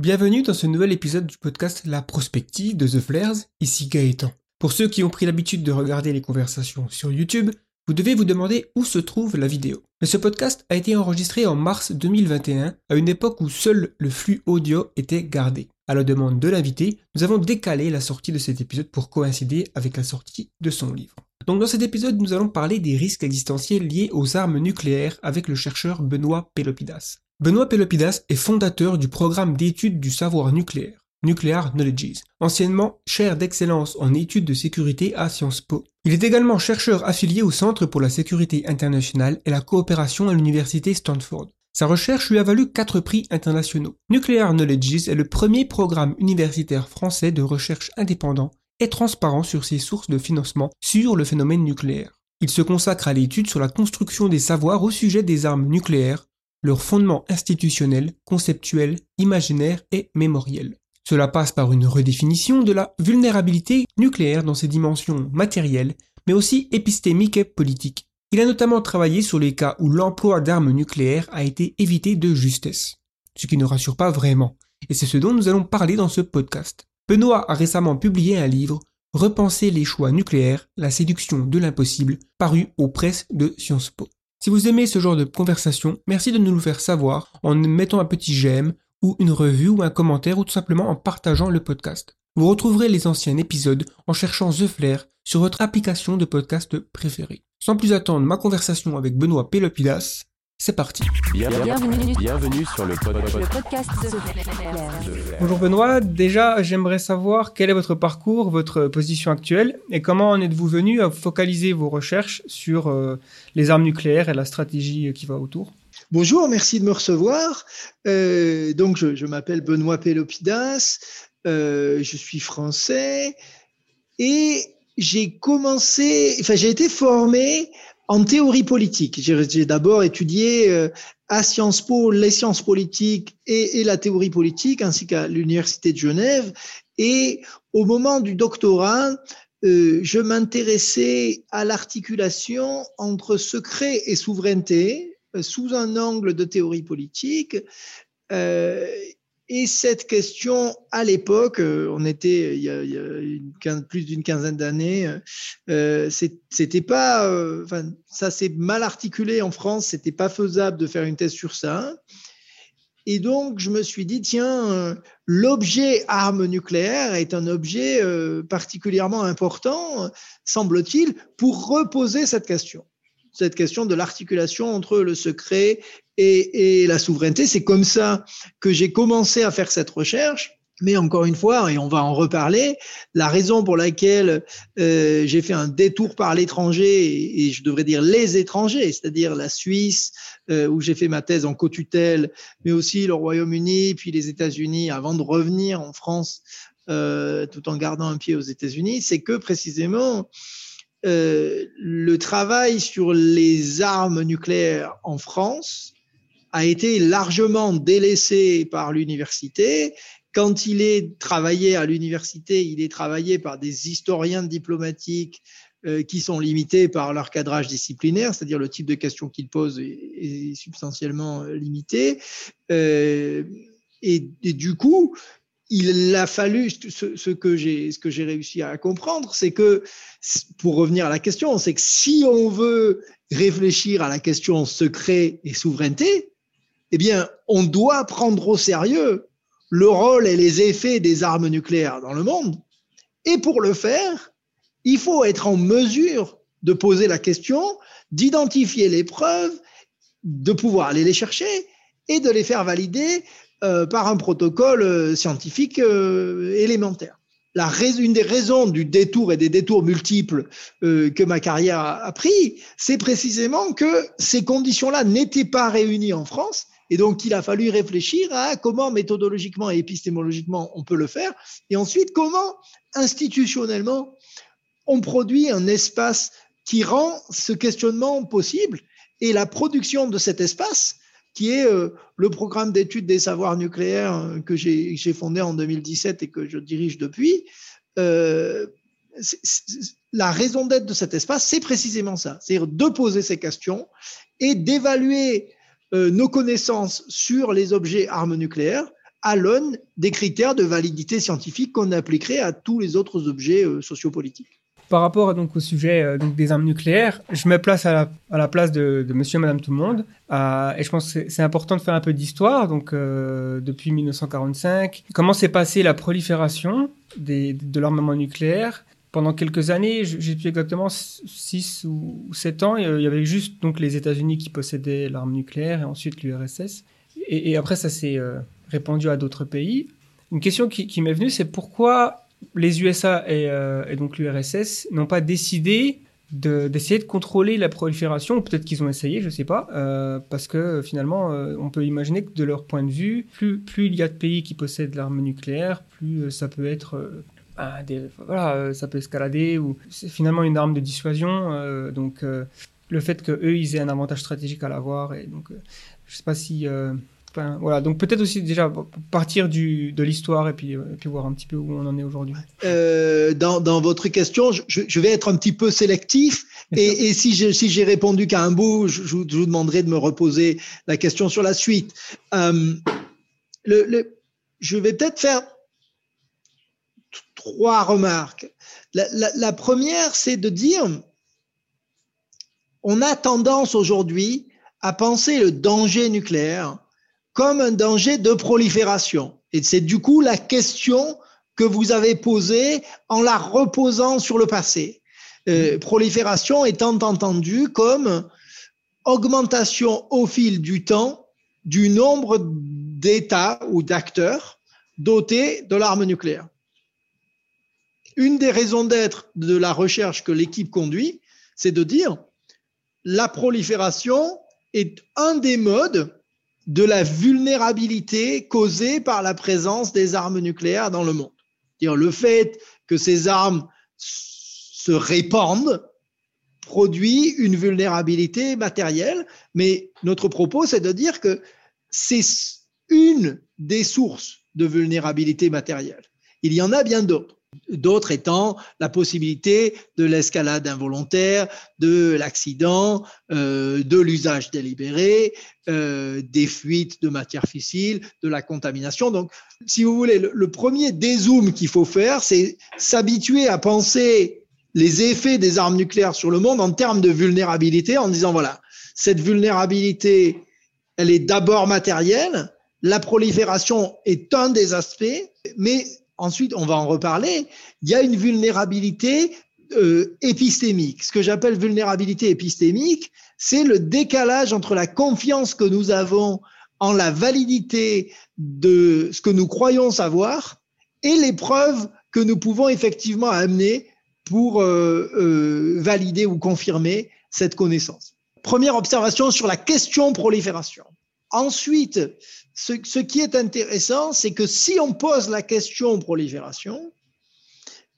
Bienvenue dans ce nouvel épisode du podcast La Prospective de The Flares, ici Gaëtan. Pour ceux qui ont pris l'habitude de regarder les conversations sur YouTube, vous devez vous demander où se trouve la vidéo. Mais ce podcast a été enregistré en mars 2021, à une époque où seul le flux audio était gardé. À la demande de l'invité, nous avons décalé la sortie de cet épisode pour coïncider avec la sortie de son livre. Donc dans cet épisode, nous allons parler des risques existentiels liés aux armes nucléaires avec le chercheur Benoît Pelopidas. Benoît Pelopidas est fondateur du programme d'études du savoir nucléaire, Nuclear Knowledges, anciennement chaire d'excellence en études de sécurité à Sciences Po. Il est également chercheur affilié au Centre pour la sécurité internationale et la coopération à l'université Stanford. Sa recherche lui a valu quatre prix internationaux. Nuclear Knowledges est le premier programme universitaire français de recherche indépendant et transparent sur ses sources de financement sur le phénomène nucléaire. Il se consacre à l'étude sur la construction des savoirs au sujet des armes nucléaires, leurs fondements institutionnels, conceptuels, imaginaires et mémoriels. Cela passe par une redéfinition de la vulnérabilité nucléaire dans ses dimensions matérielles, mais aussi épistémiques et politiques. Il a notamment travaillé sur les cas où l'emploi d'armes nucléaires a été évité de justesse, ce qui ne rassure pas vraiment, et c'est ce dont nous allons parler dans ce podcast. Benoît a récemment publié un livre, Repenser les choix nucléaires, la séduction de l'impossible, paru aux presses de Sciences Po. Si vous aimez ce genre de conversation, merci de nous le faire savoir en mettant un petit j'aime ou une revue ou un commentaire ou tout simplement en partageant le podcast. Vous retrouverez les anciens épisodes en cherchant The Flair sur votre application de podcast préférée. Sans plus attendre ma conversation avec Benoît Pelopidas, c'est parti. Bienvenue, bienvenue. Sur le, podcast de Bonjour Benoît, déjà j'aimerais savoir quel est votre parcours, votre position actuelle et comment en êtes-vous venu à focaliser vos recherches sur euh, les armes nucléaires et la stratégie qui va autour? Bonjour, merci de me recevoir. Euh, donc je, je m'appelle Benoît Pelopidas, euh, je suis français et j'ai commencé, enfin j'ai été formé en théorie politique. J'ai d'abord étudié euh, à Sciences Po les sciences politiques et, la théorie politique, ainsi qu'à l'Université de Genève. Et au moment du doctorat, euh, je m'intéressais à l'articulation entre secret et souveraineté euh, sous un angle de théorie politique. Et cette question, à l'époque, euh, on était il y a, il y a plus d'une quinzaine d'années, euh, c'était pas, euh, ça s'est mal articulé en France, c'était pas faisable de faire une thèse sur ça. Et donc, je me suis dit, tiens, euh, l'objet arme nucléaire est un objet particulièrement important, semble-t-il, pour reposer cette question cette question de l'articulation entre le secret et, la souveraineté. C'est comme ça que j'ai commencé à faire cette recherche. Mais encore une fois, et on va en reparler, la raison pour laquelle euh, j'ai fait un détour par l'étranger, et, je devrais dire les étrangers, c'est-à-dire la Suisse, euh, où j'ai fait ma thèse en co-tutelle, mais aussi le Royaume-Uni, puis les États-Unis, avant de revenir en France, euh, tout en gardant un pied aux États-Unis, c'est que précisément, le travail sur les armes nucléaires en France a été largement délaissé par l'université. Quand il est travaillé à l'université, il est travaillé par des historiens diplomatiques euh, qui sont limités par leur cadrage disciplinaire, c'est-à-dire le type de questions qu'ils posent est, substantiellement euh, limité. Euh, et, et, du coup, il a fallu ce, ce que j'ai ce que j'ai réussi à comprendre, c'est que pour revenir à la question, c'est que si on veut réfléchir à la question secret et souveraineté, eh bien, on doit prendre au sérieux le rôle et les effets des armes nucléaires dans le monde. Et pour le faire, il faut être en mesure de poser la question, d'identifier les preuves, de pouvoir aller les chercher et de les faire valider euh, par un protocole euh, scientifique euh, élémentaire. La une des raisons du détour et des détours multiples que ma carrière a pris, c'est précisément que ces conditions-là n'étaient pas réunies en France et donc, il a fallu réfléchir à comment méthodologiquement et épistémologiquement on peut le faire. Et ensuite, comment institutionnellement on produit un espace qui rend ce questionnement possible. Et la production de cet espace, qui est euh, le programme d'études des savoirs nucléaires euh, que j'ai fondé en 2017 et que je dirige depuis, euh, la raison d'être de cet espace, c'est précisément ça, c'est-à-dire de poser ces questions et d'évaluer euh, nos connaissances sur les objets armes nucléaires à l'aune des critères de validité scientifique qu'on appliquerait à tous les autres objets euh, sociopolitiques. Par rapport donc au sujet euh, des armes nucléaires, je me place à la, place de, Monsieur et Madame tout le monde, et je pense que c'est important de faire un peu d'histoire. Donc depuis 1945, comment s'est passée la prolifération de l'armement nucléaire pendant quelques années, j'ai plus exactement 6 ou 7 ans, il y avait juste donc les États-Unis qui possédaient l'arme nucléaire et ensuite l'URSS. Et, après, ça s'est euh, répandu à d'autres pays. Une question qui, m'est venue, c'est pourquoi les USA et, euh, et donc l'URSS n'ont pas décidé d'essayer de, contrôler la prolifération, peut-être qu'ils ont essayé, je sais pas, euh, parce que finalement, euh, on peut imaginer que de leur point de vue, plus, il y a de pays qui possèdent l'arme nucléaire, plus euh, ça peut être des, voilà, ça peut escalader ou c'est finalement une arme de dissuasion. Euh, donc euh, le fait que eux ils aient un avantage stratégique à l'avoir et donc euh, je sais pas si Enfin, voilà, donc peut-être aussi déjà partir du, de l'histoire et puis, et puis voir un petit peu où on en est aujourd'hui. Euh, dans, dans, votre question, je, je, vais être un petit peu sélectif et, et si j'ai si répondu qu'à un bout, je, je, vous demanderai de me reposer la question sur la suite. Euh, le, le, je vais peut-être faire trois remarques. La, première, c'est de dire, on a tendance aujourd'hui à penser le danger nucléaire comme un danger de prolifération. Et c'est du coup la question que vous avez posée en la reposant sur le passé. Euh, prolifération étant entendue comme augmentation au fil du temps du nombre d'États ou d'acteurs dotés de l'arme nucléaire. Une des raisons d'être de la recherche que l'équipe conduit, c'est de dire la prolifération est un des modes de la vulnérabilité causée par la présence des armes nucléaires dans le monde. -dire le fait que ces armes se répandent produit une vulnérabilité matérielle, mais notre propos, c'est de dire que c'est une des sources de vulnérabilité matérielle. Il y en a bien d'autres. D'autres étant la possibilité de l'escalade involontaire, de l'accident, euh, de l'usage délibéré, euh, des fuites de matières fissiles, de la contamination. Donc, si vous voulez, le, le premier dézoom qu'il faut faire, c'est s'habituer à penser les effets des armes nucléaires sur le monde en termes de vulnérabilité, en disant, voilà, cette vulnérabilité, elle est d'abord matérielle, la prolifération est un des aspects, mais ensuite, on va en reparler, il y a une vulnérabilité euh, épistémique. Ce que j'appelle vulnérabilité épistémique, c'est le décalage entre la confiance que nous avons en la validité de ce que nous croyons savoir et les preuves que nous pouvons effectivement amener pour euh, euh, valider ou confirmer cette connaissance. Première observation sur la question prolifération. Ensuite, ce, qui est intéressant, c'est que si on pose la question prolifération,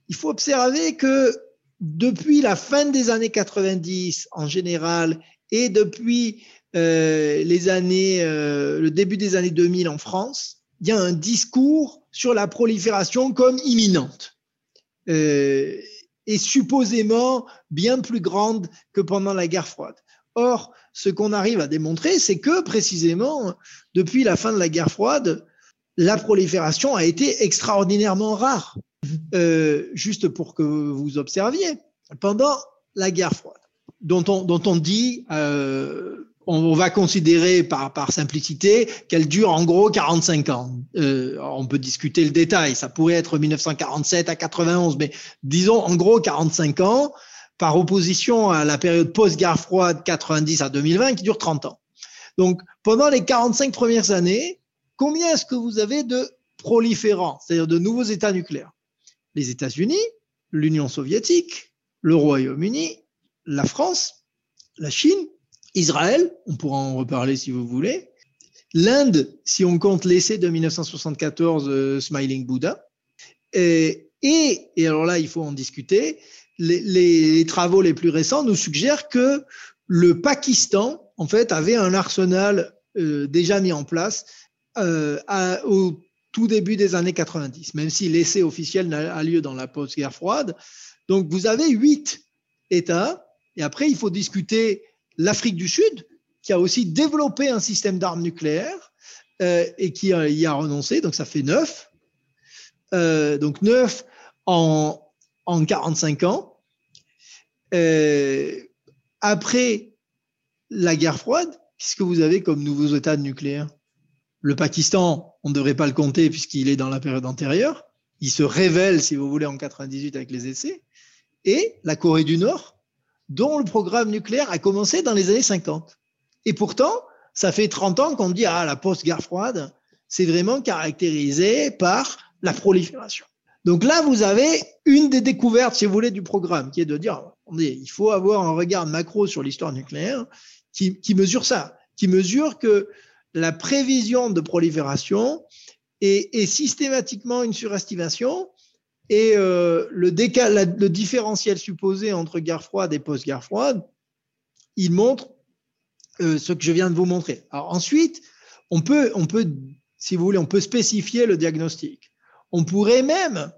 il faut observer que depuis la fin des années 90 en général et depuis euh, les années, euh, le début des années 2000 en France, il y a un discours sur la prolifération comme imminente euh, et supposément bien plus grande que pendant la guerre froide. Or, ce qu'on arrive à démontrer, c'est que précisément, depuis la fin de la guerre froide, la prolifération a été extraordinairement rare. Euh, juste pour que vous observiez, pendant la guerre froide, dont on, dont on dit, euh, on va considérer par, par simplicité qu'elle dure en gros 45 ans. Euh, on peut discuter le détail, ça pourrait être 1947 à 91, mais disons en gros 45 ans par opposition à la période post-guerre froide 90 à 2020 qui dure 30 ans. Donc, pendant les 45 premières années, combien est-ce que vous avez de proliférants, c'est-à-dire de nouveaux États nucléaires? Les États-Unis, l'Union soviétique, le Royaume-Uni, la France, la Chine, Israël, on pourra en reparler si vous voulez, l'Inde, si on compte l'essai de 1974 euh, Smiling Buddha, et, et, et alors là, il faut en discuter, les, travaux les plus récents nous suggèrent que le Pakistan, en fait, avait un arsenal euh, déjà mis en place euh, au tout début des années 90, même si l'essai officiel a lieu dans la post-guerre froide. Donc, vous avez huit États, et après, il faut discuter l'Afrique du Sud, qui a aussi développé un système d'armes nucléaires, euh, et qui y a renoncé, donc ça fait neuf. Donc neuf en, en 45 ans. Euh, après la guerre froide, qu'est-ce que vous avez comme nouveaux états de nucléaire? Le Pakistan, on ne devrait pas le compter puisqu'il est dans la période antérieure. Il se révèle, si vous voulez, en 98 avec les essais. Et la Corée du Nord, dont le programme nucléaire a commencé dans les années 50. Et pourtant, ça fait 30 ans qu'on dit, ah, la post-guerre froide, c'est vraiment caractérisé par la prolifération. Donc là, vous avez une des découvertes, si vous voulez, du programme, qui est de dire, il faut avoir un regard macro sur l'histoire nucléaire qui, mesure ça, qui mesure que la prévision de prolifération est, systématiquement une surestimation et euh, le, le différentiel supposé entre guerre froide et post-guerre froide, il montre euh, ce que je viens de vous montrer. Alors ensuite, on peut, on peut, si vous voulez, on peut spécifier le diagnostic. On pourrait même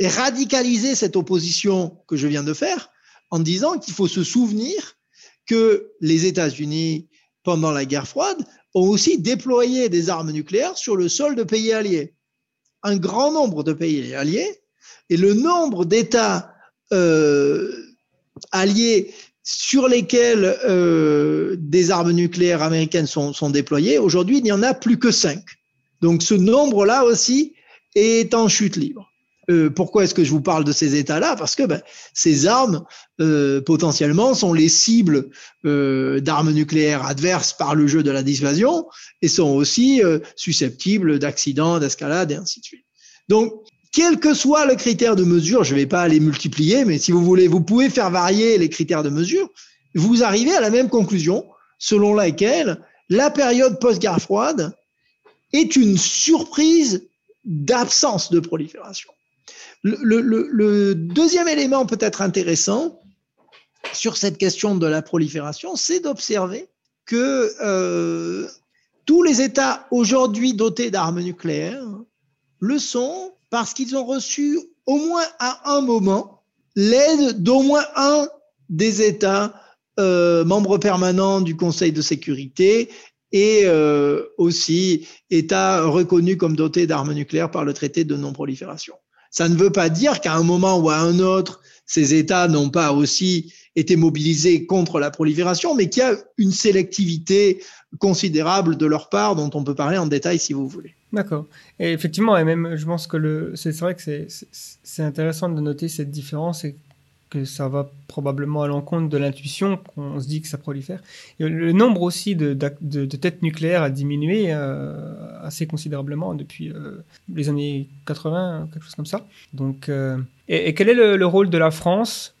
radicaliser cette opposition que je viens de faire en disant qu'il faut se souvenir que les États-Unis, pendant la guerre froide, ont aussi déployé des armes nucléaires sur le sol de pays alliés. Un grand nombre de pays alliés, et le nombre d'États euh, alliés sur lesquels euh, des armes nucléaires américaines sont, sont déployées, aujourd'hui, il n'y en a plus que cinq. Donc ce nombre-là aussi est en chute libre. Euh, pourquoi est-ce que je vous parle de ces États-là? Parce que ben, ces armes, euh, potentiellement, sont les cibles euh, d'armes nucléaires adverses par le jeu de la dissuasion et sont aussi susceptibles d'accidents, d'escalade et ainsi de suite. Donc, quel que soit le critère de mesure, je ne vais pas les multiplier, mais si vous voulez, vous pouvez faire varier les critères de mesure, vous arrivez à la même conclusion selon laquelle la période post-guerre froide est une surprise d'absence de prolifération. Le, deuxième élément peut-être intéressant sur cette question de la prolifération, c'est d'observer que euh, tous les États aujourd'hui dotés d'armes nucléaires le sont parce qu'ils ont reçu au moins à un moment l'aide d'au moins un des États euh, membres permanents du Conseil de sécurité et euh, aussi États reconnus comme dotés d'armes nucléaires par le traité de non-prolifération. Ça ne veut pas dire qu'à un moment ou à un autre, ces États n'ont pas aussi été mobilisés contre la prolifération, mais qu'il y a une sélectivité considérable de leur part dont on peut parler en détail si vous voulez. D'accord. Et effectivement, et même je pense que c'est vrai que c'est intéressant de noter cette différence et que ça va probablement à l'encontre de l'intuition qu'on se dit que ça prolifère. le nombre aussi de, de, têtes nucléaires a diminué euh, assez considérablement depuis euh, les années 80, quelque chose comme ça. Donc, euh, et, quel est le, rôle de la France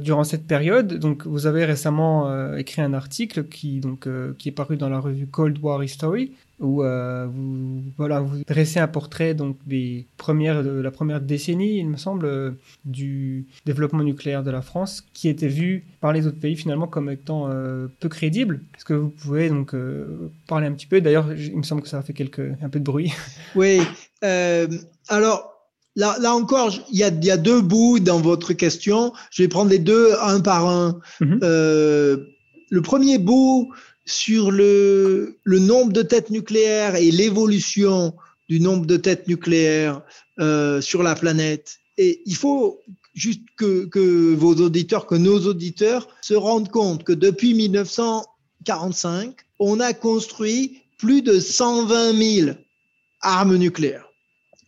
durant cette période? Donc, vous avez récemment écrit un article qui, donc, qui est paru dans la revue Cold War History, où euh, vous, voilà, vous dressez un portrait donc, des premières, de la première décennie, il me semble, euh, du développement nucléaire de la France, qui était vu par les autres pays finalement comme étant euh, peu crédible. Est-ce que vous pouvez donc parler un petit peu? D'ailleurs, il me semble que ça a fait quelques, un peu de bruit. Oui. alors, Là, là, encore, il y, a, y, a, deux bouts dans votre question. Je vais prendre les deux un par un. Mm-hmm. le premier bout, sur le, nombre de têtes nucléaires et l'évolution du nombre de têtes nucléaires euh, sur la planète. Et il faut juste que, que vos auditeurs, que nos auditeurs se rendent compte que depuis 1945, on a construit plus de 120 000 armes nucléaires.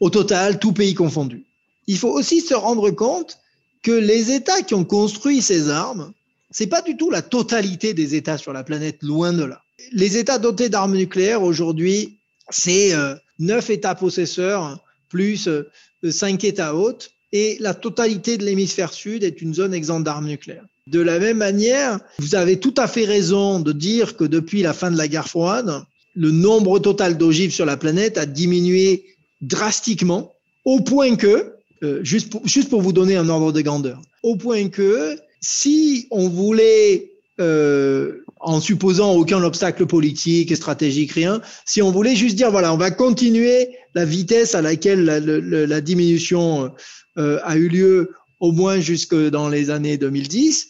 Au total, tout pays confondu. Il faut aussi se rendre compte que les États qui ont construit ces armes c'est pas du tout la totalité des États sur la planète, loin de là. Les États dotés d'armes nucléaires aujourd'hui, c'est euh, neuf États possesseurs plus euh, cinq États hôtes, et la totalité de l'hémisphère sud est une zone exempte d'armes nucléaires. De la même manière, vous avez tout à fait raison de dire que depuis la fin de la guerre froide, le nombre total d'ogives sur la planète a diminué drastiquement, au point que, euh, juste pour vous donner un ordre de grandeur, au point que si on voulait, euh, en supposant aucun obstacle politique et stratégique, rien, si on voulait juste dire, voilà, on va continuer la vitesse à laquelle la, diminution euh, a eu lieu au moins jusque dans les années 2010,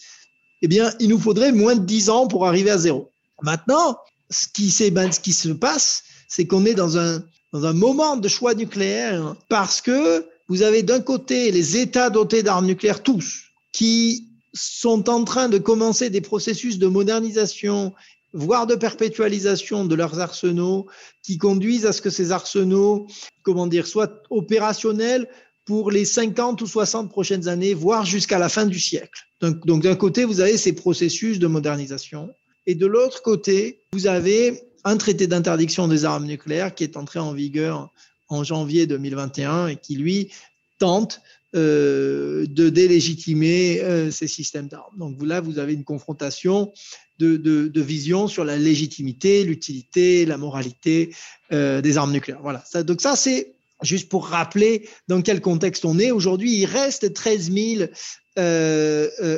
eh bien, il nous faudrait moins de 10 ans pour arriver à zéro. Maintenant, ce qui, ben, ce qui se passe, c'est qu'on est dans un, dans un moment de choix nucléaire parce que vous avez d'un côté les États dotés d'armes nucléaires, tous, qui sont en train de commencer des processus de modernisation, voire de perpétualisation de leurs arsenaux, qui conduisent à ce que ces arsenaux, comment dire, soient opérationnels pour les 50 ou 60 prochaines années, voire jusqu'à la fin du siècle. Donc, donc d'un côté, vous avez ces processus de modernisation, et de l'autre côté, vous avez un traité d'interdiction des armes nucléaires qui est entré en vigueur en janvier 2021 et qui, lui, tente euh, de délégitimer euh, ces systèmes d'armes. Donc là, vous avez une confrontation de, de, vision sur la légitimité, l'utilité, la moralité euh, des armes nucléaires. Voilà. Ça, donc ça, c'est juste pour rappeler dans quel contexte on est. Aujourd'hui, il reste 13 000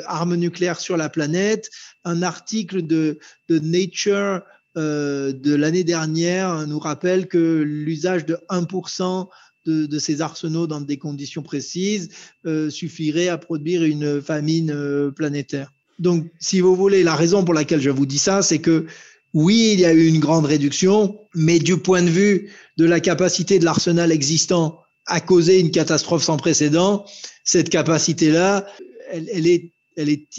armes nucléaires sur la planète. Un article de, de Nature de l'année dernière nous rappelle que l'usage de 1% de, ces arsenaux dans des conditions précises euh, suffirait à produire une famine euh, planétaire. Donc, si vous voulez, la raison pour laquelle je vous dis ça, c'est que oui, il y a eu une grande réduction, mais du point de vue de la capacité de l'arsenal existant à causer une catastrophe sans précédent, cette capacité-là, elle, est,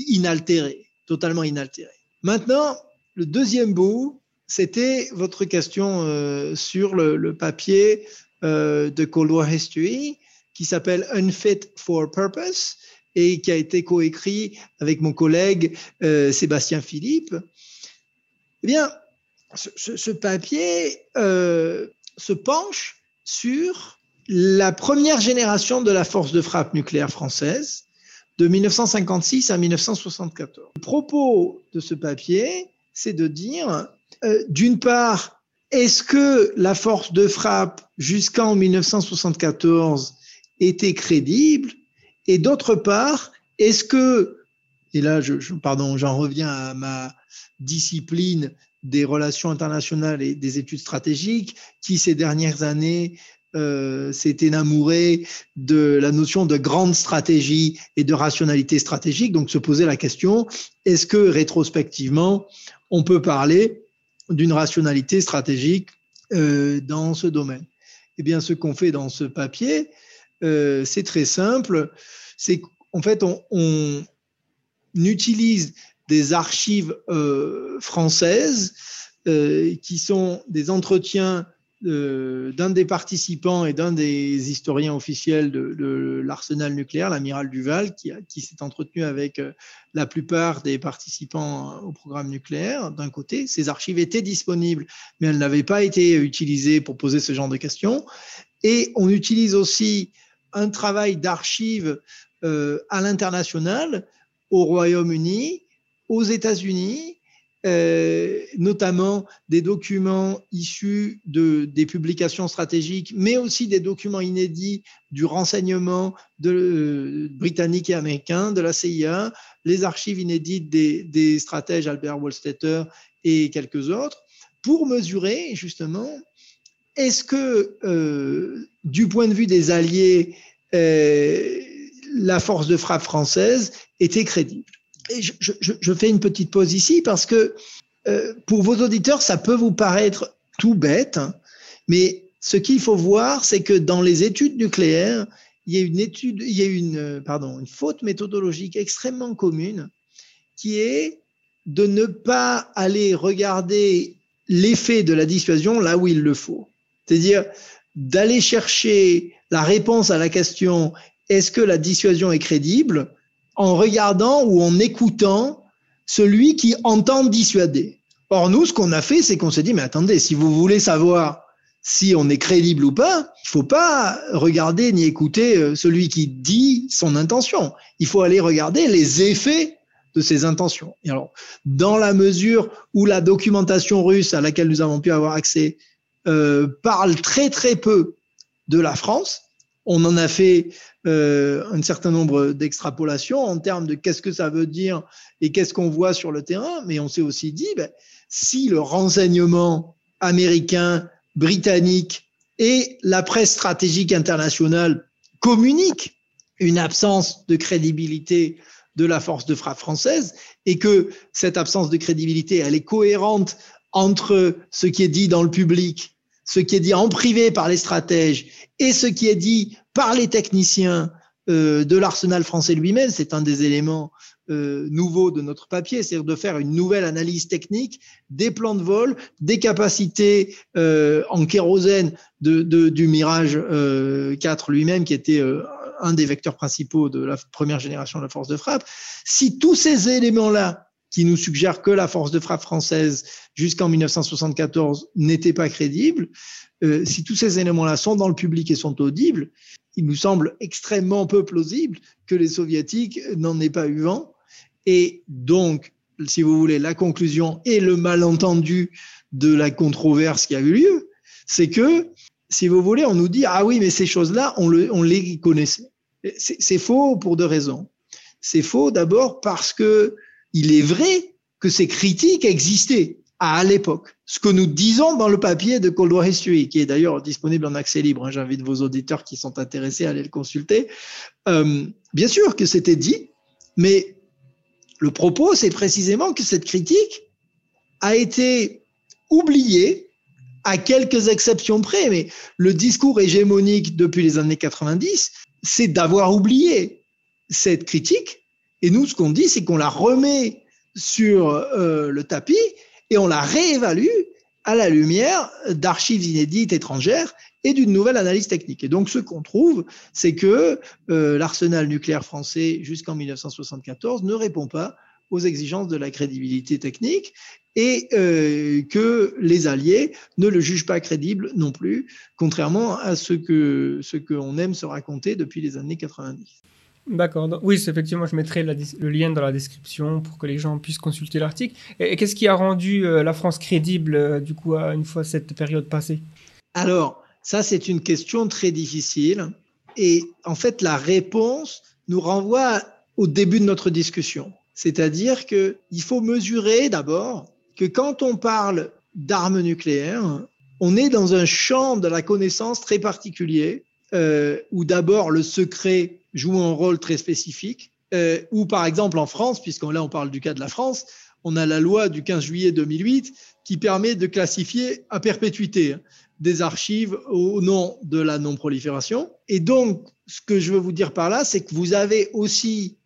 inaltérée, totalement inaltérée. Maintenant, le deuxième bout, c'était votre question euh, sur le, papier euh, de Cold War History qui s'appelle Unfit for Purpose et qui a été coécrit avec mon collègue euh, Sébastien Philippe. Eh bien, ce, papier euh, se penche sur la première génération de la force de frappe nucléaire française de 1956 à 1974. Le propos de ce papier, c'est de dire, d'une part, est-ce que la force de frappe jusqu'en 1974 était crédible? Et d'autre part, est-ce que, et là, je, pardon, j'en reviens à ma discipline des relations internationales et des études stratégiques, qui ces dernières années euh, s'est énamouré de la notion de grande stratégie et de rationalité stratégique, donc se poser la question, est-ce que rétrospectivement, on peut parler d'une rationalité stratégique euh, dans ce domaine. Eh bien, ce qu'on fait dans ce papier, euh, c'est très simple. C'est qu'en fait, on, utilise des archives euh, françaises qui sont des entretiens d'un des participants et d'un des historiens officiels de, l'arsenal nucléaire, l'amiral Duval, qui, s'est entretenu avec euh, la plupart des participants au programme nucléaire. D'un côté, ces archives étaient disponibles, mais elles n'avaient pas été utilisées pour poser ce genre de questions. Et on utilise aussi un travail d'archives euh, à l'international, au Royaume-Uni, aux États-Unis, euh, notamment des documents issus de, des publications stratégiques, mais aussi des documents inédits du renseignement euh, britannique et américain, de la CIA, les archives inédites des, stratèges Albert Wohlstetter et quelques autres, pour mesurer justement est-ce que euh, du point de vue des alliés, la force de frappe française était crédible je, fais une petite pause ici parce que euh, pour vos auditeurs, ça peut vous paraître tout bête, hein, mais ce qu'il faut voir, c'est que dans les études nucléaires, il y a une étude, il y a une, euh, pardon, une faute méthodologique extrêmement commune qui est de ne pas aller regarder l'effet de la dissuasion là où il le faut. C'est-à-dire d'aller chercher la réponse à la question est-ce que la dissuasion est crédible en regardant ou en écoutant celui qui entend dissuader. Or, nous, ce qu'on a fait, c'est qu'on s'est dit, mais attendez, si vous voulez savoir si on est crédible ou pas, il faut pas regarder ni écouter euh, celui qui dit son intention. Il faut aller regarder les effets de ses intentions. Et alors, dans la mesure où la documentation russe à laquelle nous avons pu avoir accès euh, parle très très peu de la France, on en a fait euh, un certain nombre d'extrapolations en termes de qu'est-ce que ça veut dire et qu'est-ce qu'on voit sur le terrain, mais on s'est aussi dit, ben, si le renseignement américain, britannique et la presse stratégique internationale communiquent une absence de crédibilité de la force de frappe française et que cette absence de crédibilité, elle est cohérente entre ce qui est dit dans le public ce qui est dit en privé par les stratèges et ce qui est dit par les techniciens euh, de l'arsenal français lui-même, c'est un des éléments euh, nouveaux de notre papier, c'est-à-dire de faire une nouvelle analyse technique des plans de vol, des capacités euh, en kérosène du Mirage 4 lui-même, qui était un des vecteurs principaux de la première génération de la force de frappe. Si tous ces éléments-là qui nous suggèrent que la force de frappe française jusqu'en 1974 n'était pas crédible, euh, si tous ces éléments-là sont dans le public et sont audibles, il nous semble extrêmement peu plausible que les soviétiques n'en aient pas eu vent. Et donc, si vous voulez, la conclusion et le malentendu de la controverse qui a eu lieu, c'est que, si vous voulez, on nous dit, ah oui, mais ces choses-là, on les connaissait. C'est faux pour deux raisons. C'est faux d'abord parce que il est vrai que ces critiques existaient à l'époque. Ce que nous disons dans le papier de Cold History, qui est d'ailleurs disponible en accès libre, hein, j'invite vos auditeurs qui sont intéressés à aller le consulter. Euh, bien sûr que c'était dit, mais le propos, c'est précisément que cette critique a été oubliée à quelques exceptions près, mais le discours hégémonique depuis les années 90, c'est d'avoir oublié cette critique et nous, ce qu'on dit, c'est qu'on la remet sur euh, le tapis et on la réévalue à la lumière d'archives inédites étrangères et d'une nouvelle analyse technique. Et donc, ce qu'on trouve, c'est que euh, l'arsenal nucléaire français jusqu'en 1974 ne répond pas aux exigences de la crédibilité technique et euh, que les Alliés ne le jugent pas crédible non plus, contrairement à ce que ce qu'on aime se raconter depuis les années 90. D'accord. Oui, effectivement, je mettrai le lien dans la description pour que les gens puissent consulter l'article. Et, qu'est-ce qui a rendu euh, la France crédible, euh, du coup, une fois cette période passée? Alors, ça, c'est une question très difficile. Et en fait, la réponse nous renvoie au début de notre discussion. C'est-à-dire qu'il faut mesurer d'abord que quand on parle d'armes nucléaires, on est dans un champ de la connaissance très particulier, euh, où d'abord le secret joue un rôle très spécifique. Euh, ou par exemple en France, puisqu'on là on parle du cas de la France, on a la loi du 15 juillet 2008 qui permet de classifier à perpétuité des archives au nom de la non-prolifération. Et donc, ce que je veux vous dire par là, c'est que vous avez aussi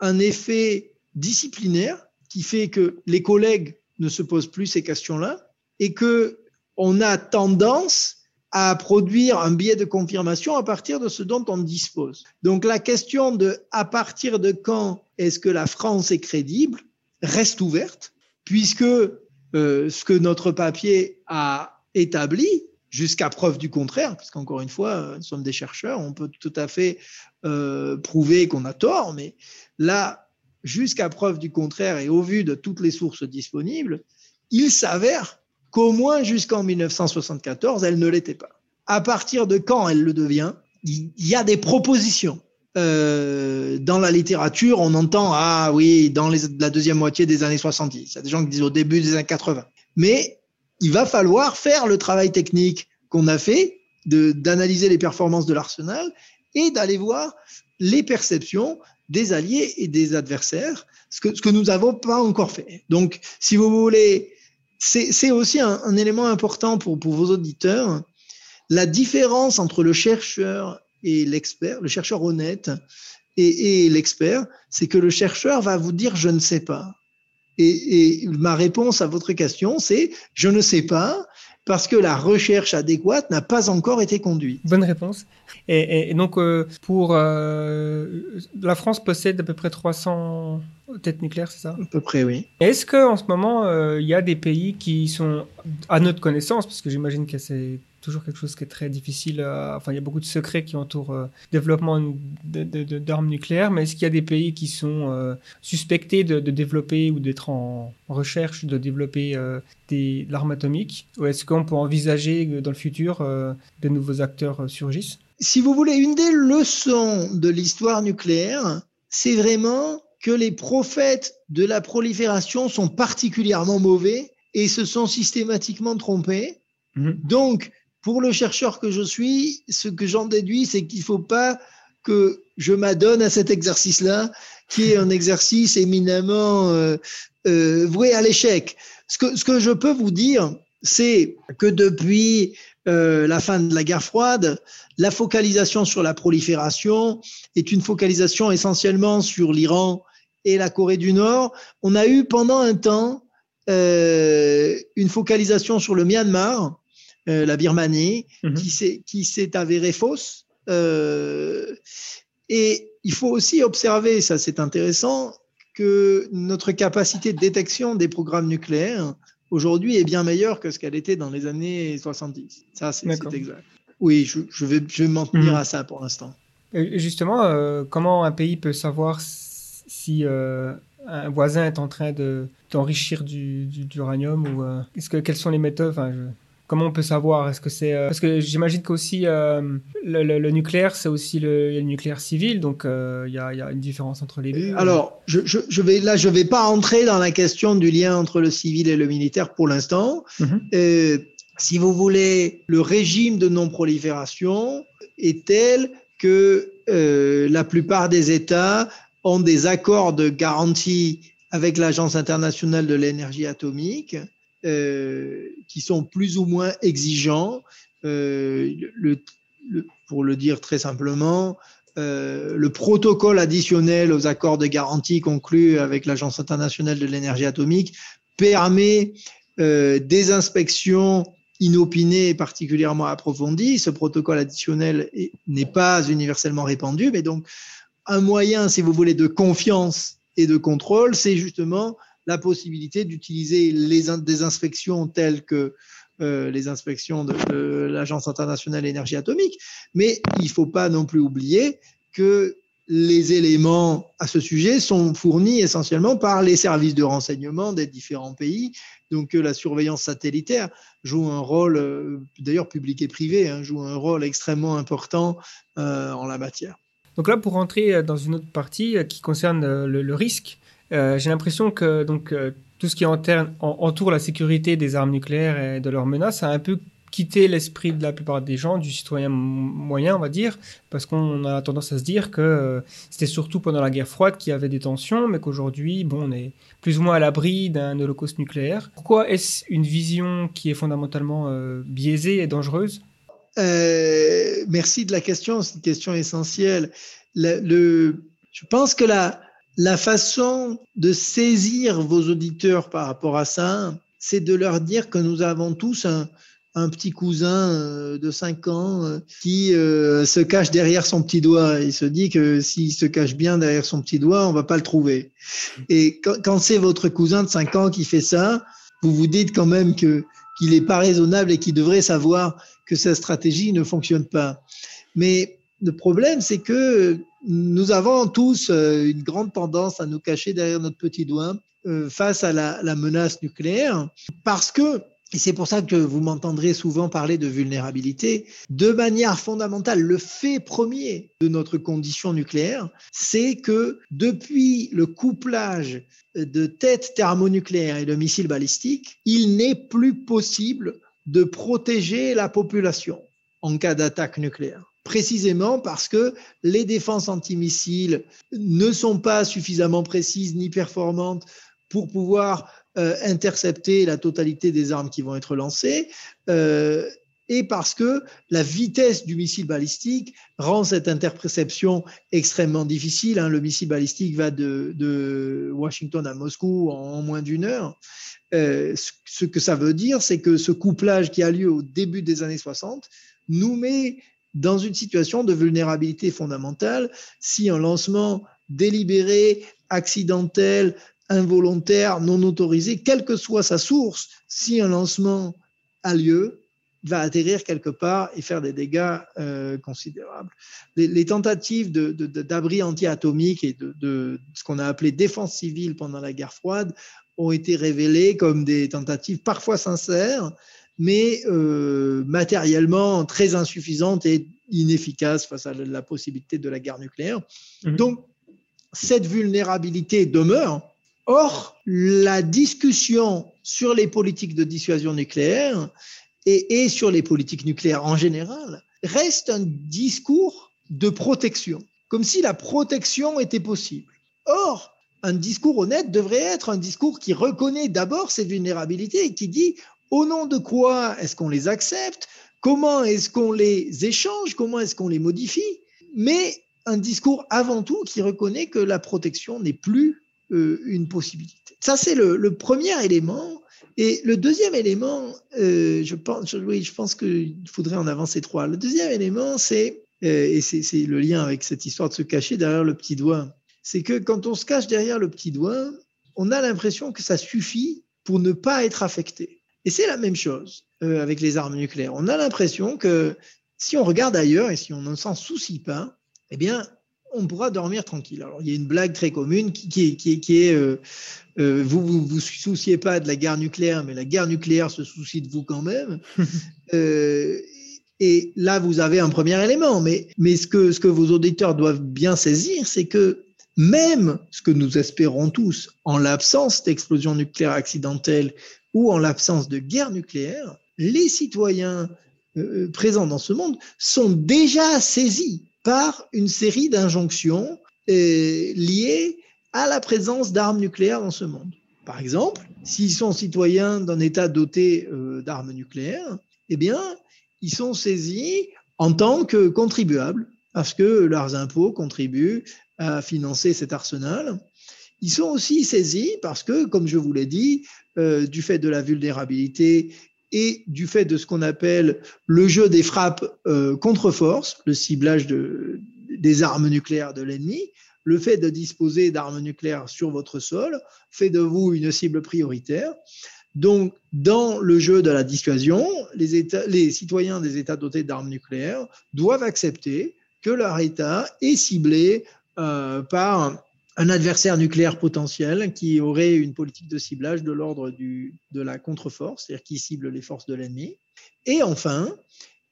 un effet disciplinaire qui fait que les collègues ne se posent plus ces questions-là et que on a tendance à produire un biais de confirmation à partir de ce dont on dispose. Donc la question de à partir de quand est-ce que la France est crédible reste ouverte, puisque euh, ce que notre papier a établi, jusqu'à preuve du contraire, parce qu'encore une fois, nous sommes des chercheurs, on peut tout à fait euh, prouver qu'on a tort, mais là, jusqu'à preuve du contraire et au vu de toutes les sources disponibles, il s'avère qu'au moins jusqu'en 1974, elle ne l'était pas. À partir de quand elle le devient, il y a des propositions. Euh, dans la littérature, on entend ah oui, dans la deuxième moitié des années 70. Il y a des gens qui disent au début des années 80. Mais il va falloir faire le travail technique qu'on a fait, d'analyser les performances de l'arsenal et d'aller voir les perceptions des alliés et des adversaires, ce que, ce que nous n'avons pas encore fait. Donc, si vous voulez c'est aussi un, élément important pour, vos auditeurs. La différence entre le chercheur et l'expert, le chercheur honnête et, l'expert, c'est que le chercheur va vous dire je ne sais pas. Et, ma réponse à votre question, c'est je ne sais pas parce que la recherche adéquate n'a pas encore été conduite. Bonne réponse. Et, donc, euh, pour euh, la France possède à peu près 300 têtes nucléaires, c'est ça? À peu près, oui. Est-ce qu'en ce moment, euh, il y a des pays qui sont, à notre connaissance, parce que j'imagine que c'est toujours quelque chose qui est très difficile. enfin, il y a beaucoup de secrets qui entourent le développement d'armes nucléaires, mais est-ce qu'il y a des pays qui sont suspectés de, développer ou d'être en recherche de développer des, l'arme atomique? Ou est-ce qu'on peut envisager que dans le futur de nouveaux acteurs surgissent? Si vous voulez, une des leçons de l'histoire nucléaire, c'est vraiment que les prophètes de la prolifération sont particulièrement mauvais et se sont systématiquement trompés. Mhm. Donc, pour le chercheur que je suis, ce que j'en déduis, c'est qu'il ne faut pas que je m'adonne à cet exercice-là, qui est un exercice éminemment euh, euh, voué à l'échec. Ce que, ce que je peux vous dire, c'est que depuis euh, la fin de la guerre froide, la focalisation sur la prolifération est une focalisation essentiellement sur l'Iran et la Corée du Nord. On a eu pendant un temps euh, une focalisation sur le Myanmar, euh, la Birmanie, Mhm. qui s'est qui s'est avérée fausse. Euh, et il faut aussi observer, ça c'est intéressant, que notre capacité de détection des programmes nucléaires aujourd'hui est bien meilleure que ce qu'elle était dans les années 70. Ça, c'est exact. Oui, je, je vais, je vais m'en tenir Mhm. à ça pour l'instant. Justement, euh, comment un pays peut savoir si un voisin est en train de d'enrichir du, du- d'uranium ou euh, est-ce que quelles sont les méthodes enfin, je- Comment on peut savoir? Est-ce que c'est euh, parce que j'imagine qu'aussi euh, le, le- le nucléaire c'est aussi le, le nucléaire civil donc euh, il y, a, il y a une différence entre les deux. Alors, je, je, je vais là, je vais pas entrer dans la question du lien entre le civil et le militaire pour l'instant. Mhm. Euh, si vous voulez, le régime de non-prolifération est tel que euh, la plupart des États ont des accords de garantie avec l'Agence internationale de l'énergie atomique euh, qui sont plus ou moins exigeants. Euh, pour le dire très simplement, euh, le protocole additionnel aux accords de garantie conclus avec l'Agence internationale de l'énergie atomique permet des inspections inopinées et particulièrement approfondies. Ce protocole additionnel est- n'est pas universellement répandu, mais donc un moyen, si vous voulez, de confiance et de contrôle, c'est justement la possibilité d'utiliser des inspections telles que euh, les inspections de, l'Agence internationale de l'énergie atomique. Mais il ne faut pas non plus oublier que les éléments à ce sujet sont fournis essentiellement par les services de renseignement des différents pays. Donc euh, la surveillance satellitaire joue un rôle, euh, d'ailleurs public et privé, hein, joue un rôle extrêmement important en la matière. Donc là, pour rentrer dans une autre partie qui concerne le, risque, j'ai l'impression que donc, euh, tout ce qui entoure la sécurité des armes nucléaires et de leurs menaces a un peu quitté l'esprit de la plupart des gens, du citoyen moyen, on va dire, parce qu'on a tendance à se dire que euh, c'était surtout pendant la guerre froide qu'il y avait des tensions, mais qu'aujourd'hui, bon, on est plus ou moins à l'abri d'un holocauste nucléaire. Pourquoi est-ce une vision qui est fondamentalement euh, biaisée et dangereuse? Euh, merci de la question, c'est une question essentielle. Le, le- je pense que la, la façon de saisir vos auditeurs par rapport à ça, c'est de leur dire que nous avons tous un, petit cousin euh, de 5 ans euh, qui euh, se cache derrière son petit doigt. Il se dit que s'il se cache bien derrière son petit doigt, on va pas le trouver. Et quand, quand c'est votre cousin de 5 ans qui fait ça, vous vous dites quand même que qu'il n'est pas raisonnable et qu'il devrait savoir que sa stratégie ne fonctionne pas. Mais le problème, c'est que nous avons tous euh, une grande tendance à nous cacher derrière notre petit doigt euh, face à la, la menace nucléaire, parce que, et c'est pour ça que vous m'entendrez souvent parler de vulnérabilité, de manière fondamentale, le fait premier de notre condition nucléaire, c'est que depuis le couplage de têtes thermonucléaires et de missiles balistiques, il n'est plus possible de protéger la population en cas d'attaque nucléaire. Précisément parce que les défenses antimissiles ne sont pas suffisamment précises ni performantes pour pouvoir euh, intercepter la totalité des armes qui vont être lancées. Euh, et parce que la vitesse du missile balistique rend cette interception extrêmement difficile. Hein. Le missile balistique va de, Washington à Moscou en moins d'une heure. Euh, ce que ça veut dire, c'est que ce couplage qui a lieu au début des années 60 nous met dans une situation de vulnérabilité fondamentale si un lancement délibéré, accidentel, involontaire, non autorisé, quelle que soit sa source, si un lancement a lieu, va atterrir quelque part et faire des dégâts euh, considérables. Les, tentatives d'abri anti-atomique et de, de, ce qu'on a appelé défense civile pendant la guerre froide ont été révélées comme des tentatives parfois sincères, mais euh, matériellement très insuffisantes et inefficaces face à la possibilité de la guerre nucléaire. Mmh. Donc, cette vulnérabilité demeure. Or, la discussion sur les politiques de dissuasion nucléaire et, et, sur les politiques nucléaires en général reste un discours de protection, comme si la protection était possible. Or, un discours honnête devrait être un discours qui reconnaît d'abord ces vulnérabilités et qui dit au nom de quoi est-ce qu'on les accepte? Comment est-ce qu'on les échange, comment est-ce qu'on les modifie, mais un discours avant tout qui reconnaît que la protection n'est plus euh, une possibilité. Ça, c'est le, premier élément. Et le deuxième élément, euh, je pense, oui, je pense qu'il faudrait en avancer trois. Le deuxième élément, c'est, euh, et c'est le lien avec cette histoire de se cacher derrière le petit doigt, c'est que quand on se cache derrière le petit doigt, on a l'impression que ça suffit pour ne pas être affecté. Et c'est la même chose avec les armes nucléaires. On a l'impression que si on regarde ailleurs et si on ne s'en soucie pas, eh bien, on pourra dormir tranquille. Alors, il y a une blague très commune qui, est euh, euh, vous, vous vous souciez pas de la guerre nucléaire, mais la guerre nucléaire se soucie de vous quand même. Euh, et là, vous avez un premier élément. Mais, mais ce, que, ce que vos auditeurs doivent bien saisir, c'est que même ce que nous espérons tous, en l'absence d'explosion nucléaire accidentelle ou en l'absence de guerre nucléaire, les citoyens présents dans ce monde sont déjà saisis par une série d'injonctions euh, liées à la présence d'armes nucléaires dans ce monde. Par exemple, s'ils sont citoyens d'un État doté euh, d'armes nucléaires, eh bien, ils sont saisis en tant que contribuables, parce que leurs impôts contribuent à financer cet arsenal. Ils sont aussi saisis parce que, comme je vous l'ai dit, euh, du fait de la vulnérabilité et du fait de ce qu'on appelle le jeu des frappes euh, contre-force, le ciblage de, des armes nucléaires de l'ennemi, le fait de disposer d'armes nucléaires sur votre sol fait de vous une cible prioritaire. Donc, dans le jeu de la dissuasion, les citoyens des États dotés d'armes nucléaires doivent accepter que leur État est ciblé euh, par un adversaire nucléaire potentiel qui aurait une politique de ciblage de l'ordre de la contre-force, c'est-à-dire qui cible les forces de l'ennemi. Et enfin,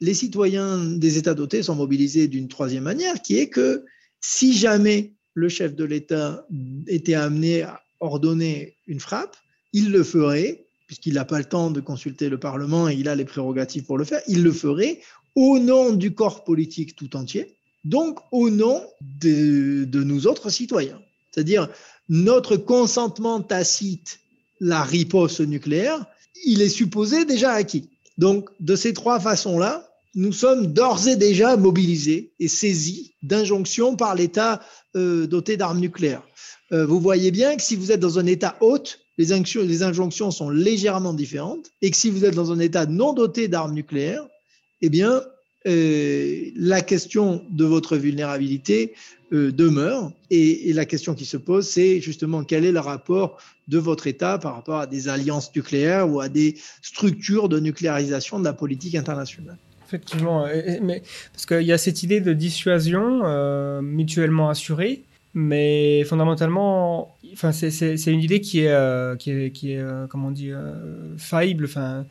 les citoyens des États dotés sont mobilisés d'une troisième manière, qui est que si jamais le chef de l'État était amené à ordonner une frappe, il le ferait, puisqu'il n'a pas le temps de consulter le Parlement et il a les prérogatives pour le faire, il le ferait au nom du corps politique tout entier, donc au nom de, de nous autres citoyens. C'est-à-dire notre consentement tacite, la riposte nucléaire, il est supposé déjà acquis. Donc, de ces trois façons-là, nous sommes d'ores et déjà mobilisés et saisis d'injonctions par l'État euh, doté d'armes nucléaires. Euh, vous voyez bien que si vous êtes dans un État hôte, les, injonctions sont légèrement différentes et que si vous êtes dans un État non doté d'armes nucléaires, eh bien, euh, la question de votre vulnérabilité euh, demeure. Et, la question qui se pose, c'est justement quel est le rapport de votre État par rapport à des alliances nucléaires ou à des structures de nucléarisation de la politique internationale? Effectivement, mais, parce qu'il y a cette idée de dissuasion euh, mutuellement assurée, mais fondamentalement, enfin, c'est une idée qui est, qui est, qui est comment on dit, faillible, enfin,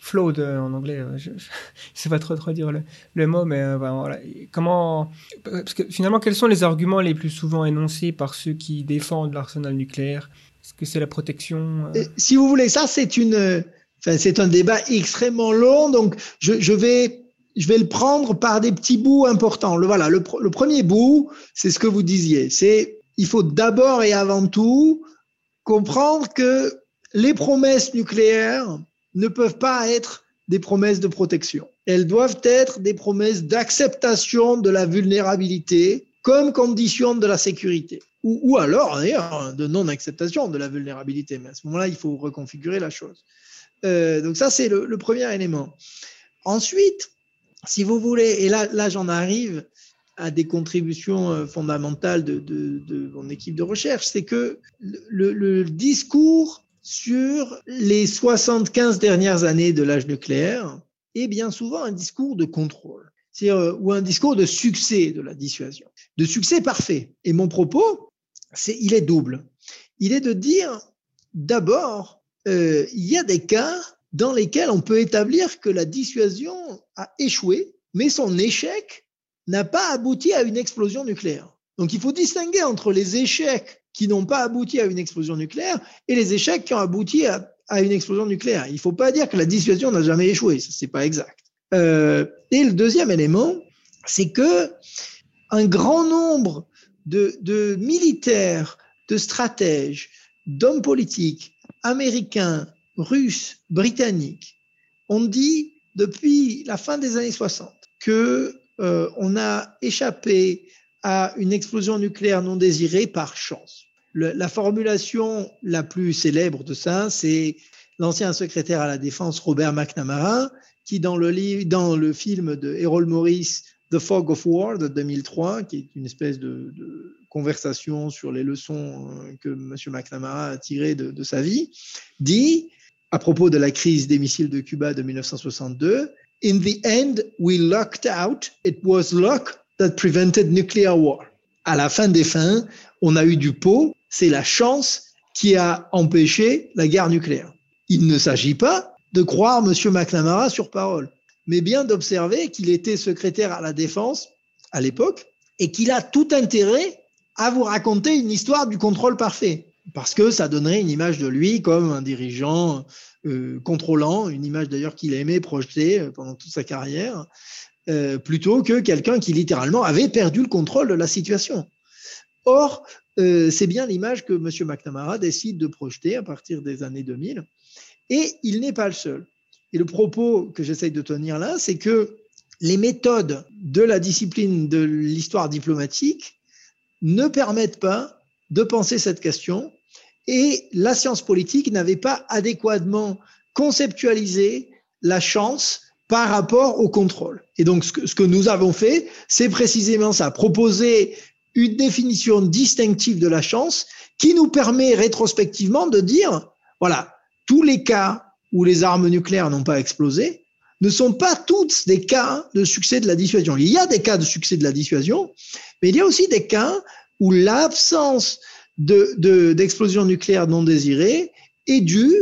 flawed euh, en anglais. Euh, je ne sais pas trop, trop dire le, mot, mais euh, voilà. Comment. Parce que finalement, quels sont les arguments les plus souvent énoncés par ceux qui défendent l'arsenal nucléaire? Est-ce que c'est la protection Si vous voulez, ça, c'est une. Enfin, c'est un débat extrêmement long, donc je, vais. Je vais le prendre par des petits bouts importants. Le, voilà, le premier bout, c'est ce que vous disiez. C'est il faut d'abord et avant tout comprendre que les promesses nucléaires ne peuvent pas être des promesses de protection. Elles doivent être des promesses d'acceptation de la vulnérabilité comme condition de la sécurité. Ou, alors, d'ailleurs, de non-acceptation de la vulnérabilité. Mais à ce moment-là, il faut reconfigurer la chose. Euh, donc ça, c'est le, premier élément. Ensuite, si vous voulez, et là, j'en arrive à des contributions euh, fondamentales de, mon équipe de recherche, c'est que le discours sur les 75 dernières années de l'âge nucléaire est bien souvent un discours de contrôle, euh, ou un discours de succès de la dissuasion, de succès parfait. Et mon propos, c'est, il est double. Il est de dire, d'abord, euh, il y a des cas dans lesquels on peut établir que la dissuasion a échoué, mais son échec n'a pas abouti à une explosion nucléaire. Donc il faut distinguer entre les échecs qui n'ont pas abouti à une explosion nucléaire et les échecs qui ont abouti à, une explosion nucléaire. Il ne faut pas dire que la dissuasion n'a jamais échoué, ce n'est pas exact. Euh, et le deuxième élément, c'est que un grand nombre de, militaires, de stratèges, d'hommes politiques américains, russes, britanniques ont dit depuis la fin des années 60 que euh, on a échappé à une explosion nucléaire non désirée par chance. La formulation la plus célèbre de ça, c'est l'ancien secrétaire à la défense Robert McNamara, qui dans le, film de Harold Morris, The Fog of War de 2003, qui est une espèce de, conversation sur les leçons euh, que M. McNamara a tirées de, de sa vie, dit, à propos de la crise des missiles de Cuba de 1962, In the end, we lucked out. It was luck that prevented nuclear war. À la fin des fins, on a eu du pot. C'est la chance qui a empêché la guerre nucléaire. Il ne s'agit pas de croire M. McNamara sur parole, mais bien d'observer qu'il était secrétaire à la défense à l'époque et qu'il a tout intérêt à vous raconter une histoire du contrôle parfait, parce que ça donnerait une image de lui comme un dirigeant euh, contrôlant, une image d'ailleurs qu'il aimait projeter euh, pendant toute sa carrière, euh, plutôt que quelqu'un qui littéralement avait perdu le contrôle de la situation. Or, c'est bien l'image que M. McNamara décide de projeter à partir des années 2000, et il n'est pas le seul. Et le propos que j'essaye de tenir là, c'est que les méthodes de la discipline de l'histoire diplomatique ne permettent pas de penser cette question et la science politique n'avait pas adéquatement conceptualisé la chance par rapport au contrôle. Et donc, ce que, ce que nous avons fait, c'est précisément ça, proposer une définition distinctive de la chance qui nous permet rétrospectivement de dire, voilà, tous les cas où les armes nucléaires n'ont pas explosé ne sont pas tous des cas de succès de la dissuasion. Il y a des cas de succès de la dissuasion, mais il y a aussi des cas où l'absence d'explosion de, nucléaire non désirée est due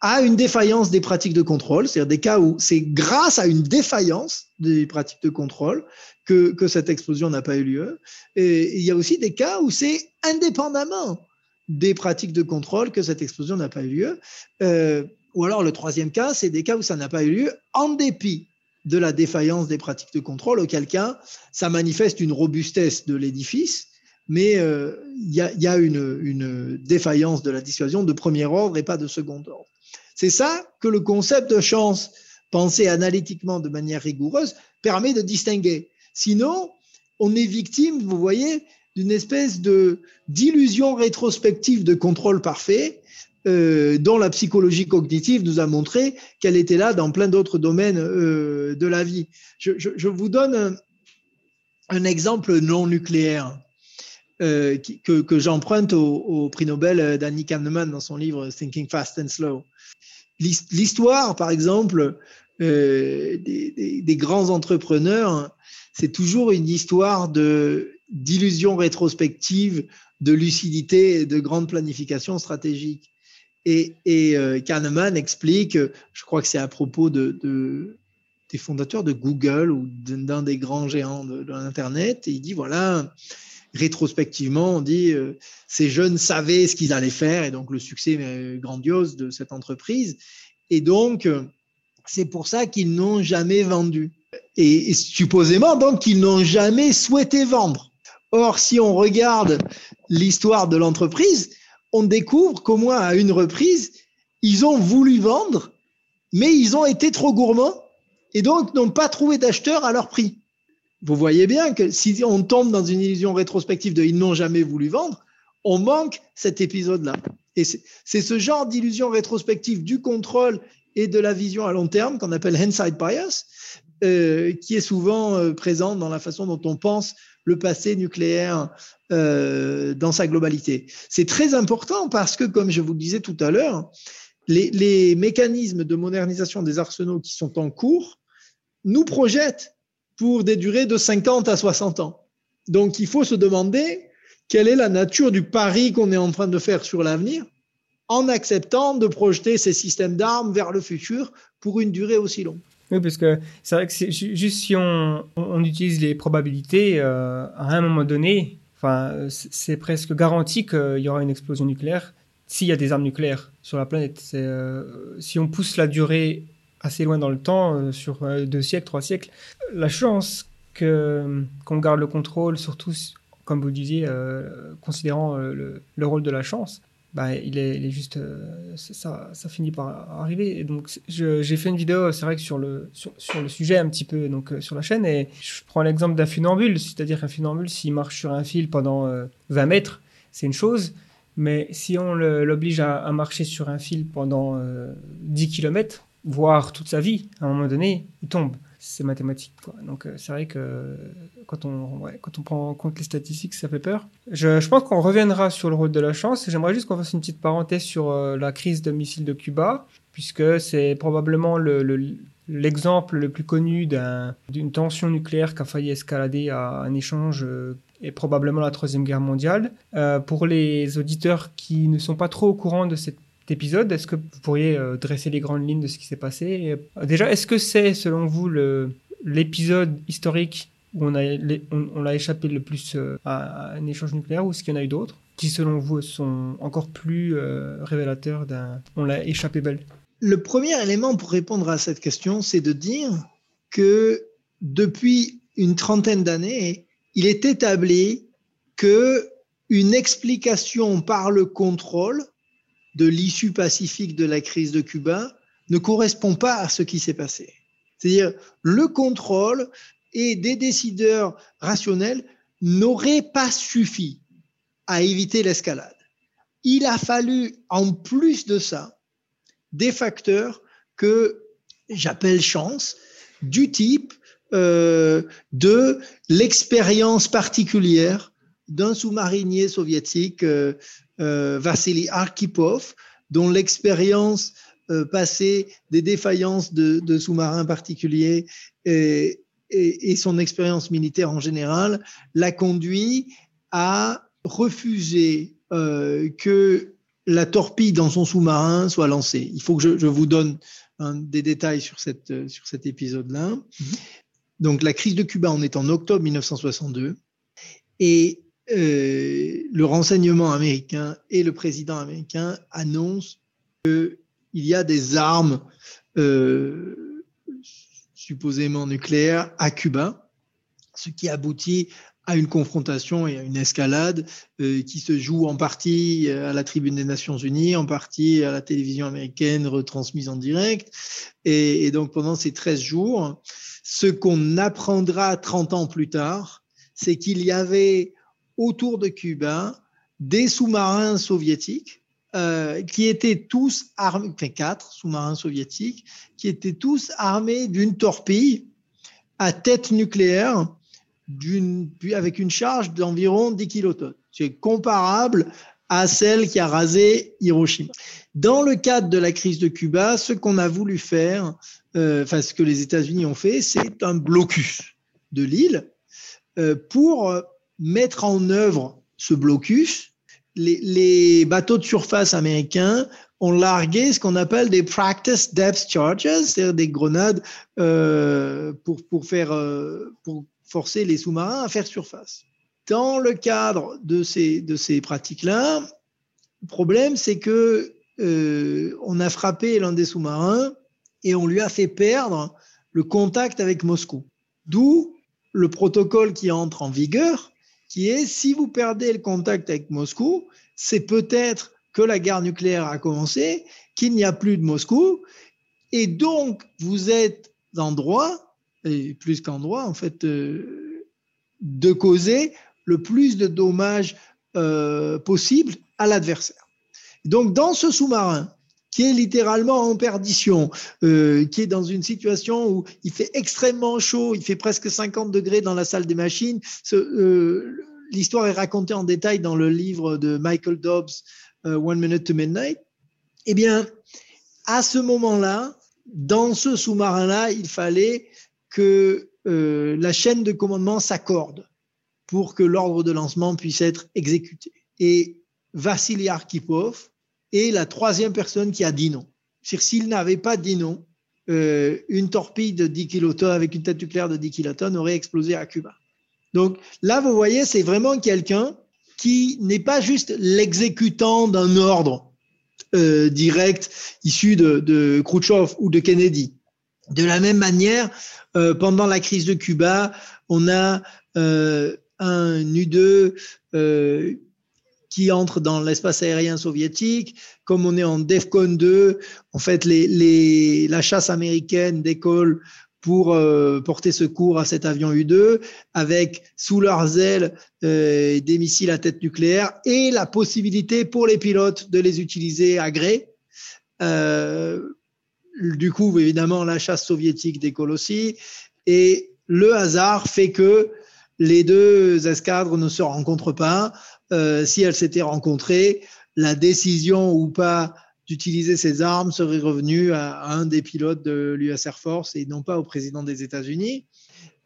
à une défaillance des pratiques de contrôle, c'est-à-dire des cas où c'est grâce à une défaillance des pratiques de contrôle que, que cette explosion n'a pas eu lieu. Et il y a aussi des cas où c'est indépendamment des pratiques de contrôle que cette explosion n'a pas eu lieu. Euh, ou alors le troisième cas, c'est des cas où ça n'a pas eu lieu en dépit de la défaillance des pratiques de contrôle, auquel cas ça manifeste une robustesse de l'édifice mais euh, il y, a, une, défaillance de la dissuasion de premier ordre et pas de second ordre. C'est ça que le concept de chance, pensé analytiquement de manière rigoureuse, permet de distinguer. Sinon, on est victime, vous voyez, d'une espèce de d'illusion rétrospective de contrôle parfait euh, dont la psychologie cognitive nous a montré qu'elle était là dans plein d'autres domaines euh, de la vie. Je, vous donne un exemple non nucléaire. Euh, que, j'emprunte au, prix Nobel d'Annie Kahneman dans son livre Thinking Fast and Slow. L'histoire, par exemple, des, grands entrepreneurs, c'est toujours une histoire d'illusion rétrospective, de lucidité et de grande planification stratégique. Et, euh, Kahneman explique, je crois que c'est à propos de, des fondateurs de Google ou d'un des grands géants de, l'Internet, et il dit voilà, rétrospectivement, on dit euh, ces jeunes savaient ce qu'ils allaient faire et donc le succès grandiose de cette entreprise. Et donc, euh, c'est pour ça qu'ils n'ont jamais vendu. Et, supposément, donc, qu'ils n'ont jamais souhaité vendre. Or, si on regarde l'histoire de l'entreprise, on découvre qu'au moins à une reprise, ils ont voulu vendre, mais ils ont été trop gourmands et donc n'ont pas trouvé d'acheteurs à leur prix vous voyez bien que si on tombe dans une illusion rétrospective de ils n'ont jamais voulu vendre, on manque cet épisode-là. Et c'est ce genre d'illusion rétrospective du contrôle et de la vision à long terme qu'on appelle hindsight bias, euh, qui est souvent euh, présent dans la façon dont on pense le passé nucléaire euh, dans sa globalité. C'est très important parce que, comme je vous le disais tout à l'heure, les, les mécanismes de modernisation des arsenaux qui sont en cours nous projettent pour des durées de 50 à 60 ans. Donc il faut se demander quelle est la nature du pari qu'on est en train de faire sur l'avenir en acceptant de projeter ces systèmes d'armes vers le futur pour une durée aussi longue. Oui, parce que c'est vrai que juste si on, utilise les probabilités, euh, à un moment donné, c'est presque garanti qu'il y aura une explosion nucléaire s'il y a des armes nucléaires sur la planète. Euh, si on pousse la durée assez loin dans le temps, euh, sur deux siècles, trois siècles. La chance qu'on garde le contrôle, surtout comme vous le disiez, considérant le, rôle de la chance, bah, il, est, il est juste. euh, ça, ça finit par arriver. Et donc, j'ai fait une vidéo, c'est vrai que sur le, sur, le sujet, un petit peu, donc, euh, sur la chaîne, et je prends l'exemple d'un funambule, c'est-à-dire qu'un funambule, s'il marche sur un fil pendant euh, 20 mètres, c'est une chose. Mais si on l'oblige à, à marcher sur un fil pendant euh, 10 km, voire toute sa vie, à un moment donné, il tombe. C'est mathématique. Quoi. Donc euh, c'est vrai que euh, quand on, quand on prend en compte les statistiques, ça fait peur. Je, je pense qu'on reviendra sur le rôle de la chance. J'aimerais juste qu'on fasse une petite parenthèse sur euh, la crise de missiles de Cuba, puisque c'est probablement le- le- l'exemple le, plus connu d'un- d'une tension nucléaire qui a failli escalader à un échange euh, et probablement la Troisième Guerre mondiale. Pour les auditeurs qui ne sont pas trop au courant de cet épisode, est-ce que vous pourriez euh, dresser les grandes lignes de ce qui s'est passé euh, Déjà, est-ce que c'est, selon vous, l'épisode historique où on a, on, on a échappé le plus euh, à, un échange nucléaire ou est-ce qu'il y en a eu d'autres qui, selon vous, sont encore plus révélateurs d'un... On l'a échappé belle Le premier élément pour répondre à cette question, c'est de dire que depuis une trentaine d'années, il est établi que une explication par le contrôle de l'issue pacifique de la crise de Cuba ne correspond pas à ce qui s'est passé. C'est-à-dire le contrôle et des décideurs rationnels n'auraient pas suffi à éviter l'escalade. Il a fallu, en plus de ça, des facteurs que j'appelle chance, du type euh, de l'expérience particulière d'un sous-marinier soviétique, euh, Vassili Arkhipov, dont l'expérience euh, passée des défaillances de, de sous-marins particuliers et, et, et son expérience militaire en général l'a conduit à refuser euh, que la torpille dans son sous-marin soit lancée. Il faut que je, je vous donne des détails sur, cette, euh, sur cet épisode-là. Mm -hmm. Donc la crise de Cuba, on est en octobre 1962 et euh, le renseignement américain et le président américain annoncent qu'il y a des armes euh, supposément nucléaires à Cuba, ce qui aboutit à une confrontation et à une escalade euh, qui se joue en partie à la tribune des Nations Unies, en partie à la télévision américaine retransmise en direct. Et donc pendant ces 13 jours, ce qu'on apprendra 30 ans plus tard, c'est qu'il y avait autour de Cuba des sous-marins soviétiques euh, qui étaient tous armés, enfin quatre sous-marins soviétiques, qui étaient tous armés d'une torpille à tête nucléaire d'une, avec une charge d'environ 10 kilotonnes. C'est comparable à celle qui a rasé Hiroshima. Dans le cadre de la crise de Cuba, ce qu'on a voulu faire, euh, enfin ce que les États-Unis ont fait, c'est un blocus de l'île euh, pour mettre en œuvre ce blocus. Les, les, bateaux de surface américains ont largué ce qu'on appelle des practice depth charges, c'est-à-dire des grenades euh, pour, pour faire pour forcer les sous-marins à faire surface. Dans le cadre de ces, de ces pratiques-là, le problème, c'est que euh, on a frappé l'un des sous-marins et on lui a fait perdre le contact avec Moscou. D'où le protocole qui entre en vigueur, qui est si vous perdez le contact avec Moscou, c'est peut-être que la guerre nucléaire a commencé, qu'il n'y a plus de Moscou, et donc vous êtes en droit et plus qu'en droit, en fait, euh, de causer le plus de dommages euh, possible à l'adversaire. Donc, dans ce sous-marin, qui est littéralement en perdition, euh, qui est dans une situation où il fait extrêmement chaud, il fait presque 50 degrés dans la salle des machines. Ce, L'histoire est racontée en détail dans le livre de Michael Dobbs, One Minute to Midnight. Eh bien, à ce moment-là, dans ce sous-marin-là, il fallait que euh, la chaîne de commandement s'accorde pour que l'ordre de lancement puisse être exécuté. Et Vassili Arkhipov est la troisième personne qui a dit non. C'est-à-dire s'il n'avait pas dit non, euh, une torpille de 10 kilotonnes avec une tête nucléaire de 10 kilotonnes aurait explosé à Cuba. Donc là, vous voyez, c'est vraiment quelqu'un qui n'est pas juste l'exécutant d'un ordre euh, direct issu de, de Khrouchtchev ou de Kennedy. De la même manière, euh, pendant la crise de Cuba, on a un U2 qui entrent dans l'espace aérien soviétique. Comme on est en DEFCON 2, en fait, la chasse américaine décolle pour euh, porter secours à cet avion U-2, avec sous leurs ailes euh, des missiles à tête nucléaire et la possibilité pour les pilotes de les utiliser à gré. Euh, du coup, évidemment, la chasse soviétique décolle aussi. Et le hasard fait que les deux escadres ne se rencontrent pas. Si elles s'étaient rencontrées, la décision ou pas d'utiliser ces armes serait revenu à, un des pilotes de l'US Air Force et non pas au président des États-Unis.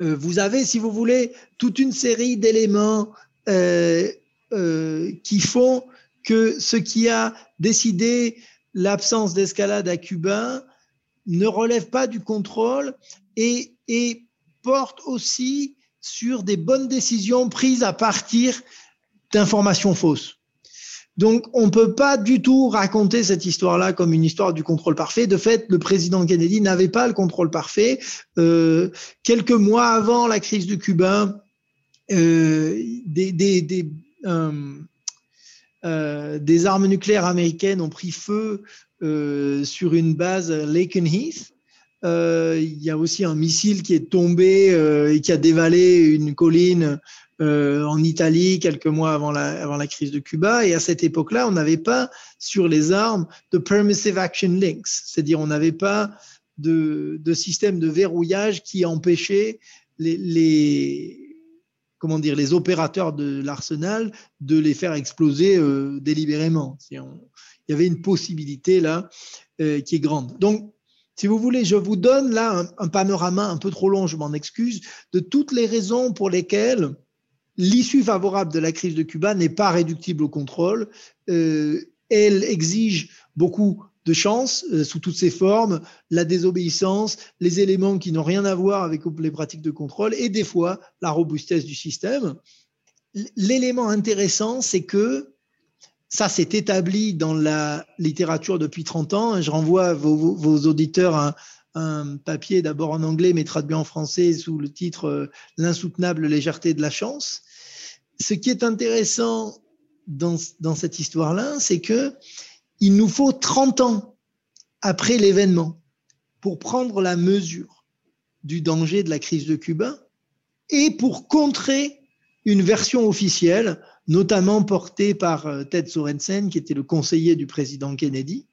Euh, vous avez, si vous voulez, toute une série d'éléments euh, euh, qui font que ce qui a décidé l'absence d'escalade à Cuba ne relève pas du contrôle et porte aussi sur des bonnes décisions prises à partir d'informations fausses. Donc, on ne peut pas du tout raconter cette histoire-là comme une histoire du contrôle parfait. De fait, le président Kennedy n'avait pas le contrôle parfait. Euh, quelques mois avant la crise du Cuba, euh, euh, des, armes nucléaires américaines ont pris feu sur une base Lakenheath. Il y a aussi un missile qui est tombé et qui a dévalé une colline euh, en Italie quelques mois avant la, avant la crise de Cuba. Et à cette époque-là, on n'avait pas sur les armes de permissive action links, c'est-à-dire on n'avait pas de, de, système de verrouillage qui empêchait les, les comment dire les opérateurs de l'arsenal de les faire exploser euh, délibérément. il y avait une possibilité là euh, qui est grande. Donc si vous voulez, je vous donne là un, un panorama un peu trop long, je m'en excuse, de toutes les raisons pour lesquelles l'issue favorable de la crise de Cuba n'est pas réductible au contrôle. Euh, elle exige beaucoup de chance euh, sous toutes ses formes, la désobéissance, les éléments qui n'ont rien à voir avec les pratiques de contrôle et des fois la robustesse du système. L'élément intéressant, c'est que ça s'est établi dans la littérature depuis 30 ans. Je renvoie vos, vos auditeurs un papier d'abord en anglais mais traduit en français sous le titre euh, L'insoutenable légèreté de la chance ce qui est intéressant dans, cette histoire-là, c'est que il nous faut 30 ans après l'événement pour prendre la mesure du danger de la crise de Cuba et pour contrer une version officielle, notamment portée par euh, Ted Sorensen, qui était le conseiller du président Kennedy.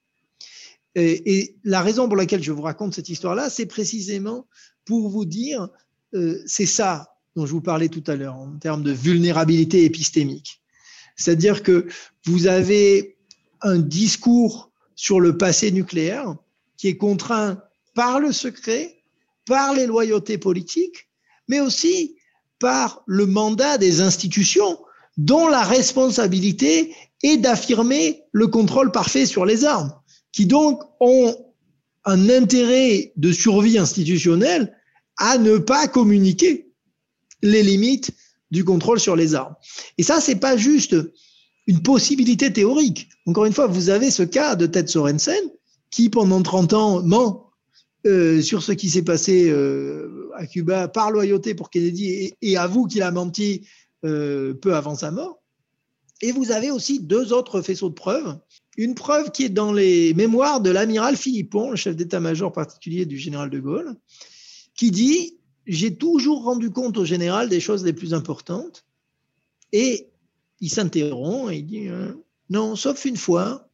Et, et la raison pour laquelle je vous raconte cette histoire-là, c'est précisément pour vous dire, euh, c'est ça dont je vous parlais tout à l'heure, en termes de vulnérabilité épistémique. C'est-à-dire que vous avez un discours sur le passé nucléaire qui est contraint par le secret, par les loyautés politiques, mais aussi par le mandat des institutions dont la responsabilité est d'affirmer le contrôle parfait sur les armes, qui donc ont un intérêt de survie institutionnelle à ne pas communiquer les limites du contrôle sur les armes. Et ça, c'est pas juste une possibilité théorique. Encore une fois, vous avez ce cas de Ted Sorensen qui, pendant 30 ans, ment euh, sur ce qui s'est passé euh, à Cuba par loyauté pour Kennedy et, avoue qu'il a menti euh, peu avant sa mort. Et vous avez aussi deux autres faisceaux de preuves. Une preuve qui est dans les mémoires de l'amiral Philippon, le chef d'état-major particulier du général de Gaulle, qui dit j'ai toujours rendu compte au général des choses les plus importantes. Et il s'interrompt et il dit hein, non, sauf une fois.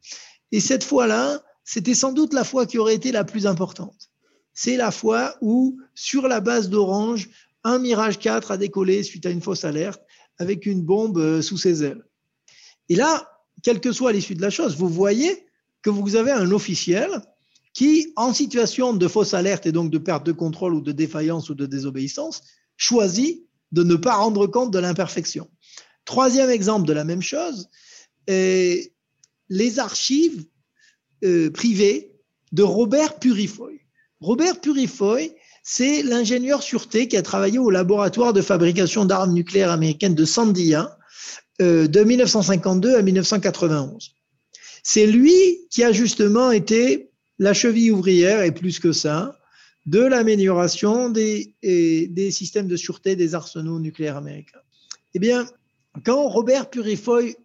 Et cette fois-là, c'était sans doute la fois qui aurait été la plus importante. C'est la fois où, sur la base d'Orange, un Mirage 4 a décollé suite à une fausse alerte avec une bombe euh, sous ses ailes. Et là, quelle que soit l'issue de la chose, vous voyez que vous avez un officiel qui, en situation de fausse alerte et donc de perte de contrôle ou de défaillance ou de désobéissance, choisit de ne pas rendre compte de l'imperfection. Troisième exemple de la même chose, les archives euh, privées de Robert Purifoy. Robert Purifoy, c'est l'ingénieur sûreté qui a travaillé au laboratoire de fabrication d'armes nucléaires américaines de Sandia euh, de 1952 à 1991. C'est lui qui a justement été la cheville ouvrière est plus que ça de l'amélioration des, des systèmes de sûreté des arsenaux nucléaires américains. Eh bien, quand Robert Purifoy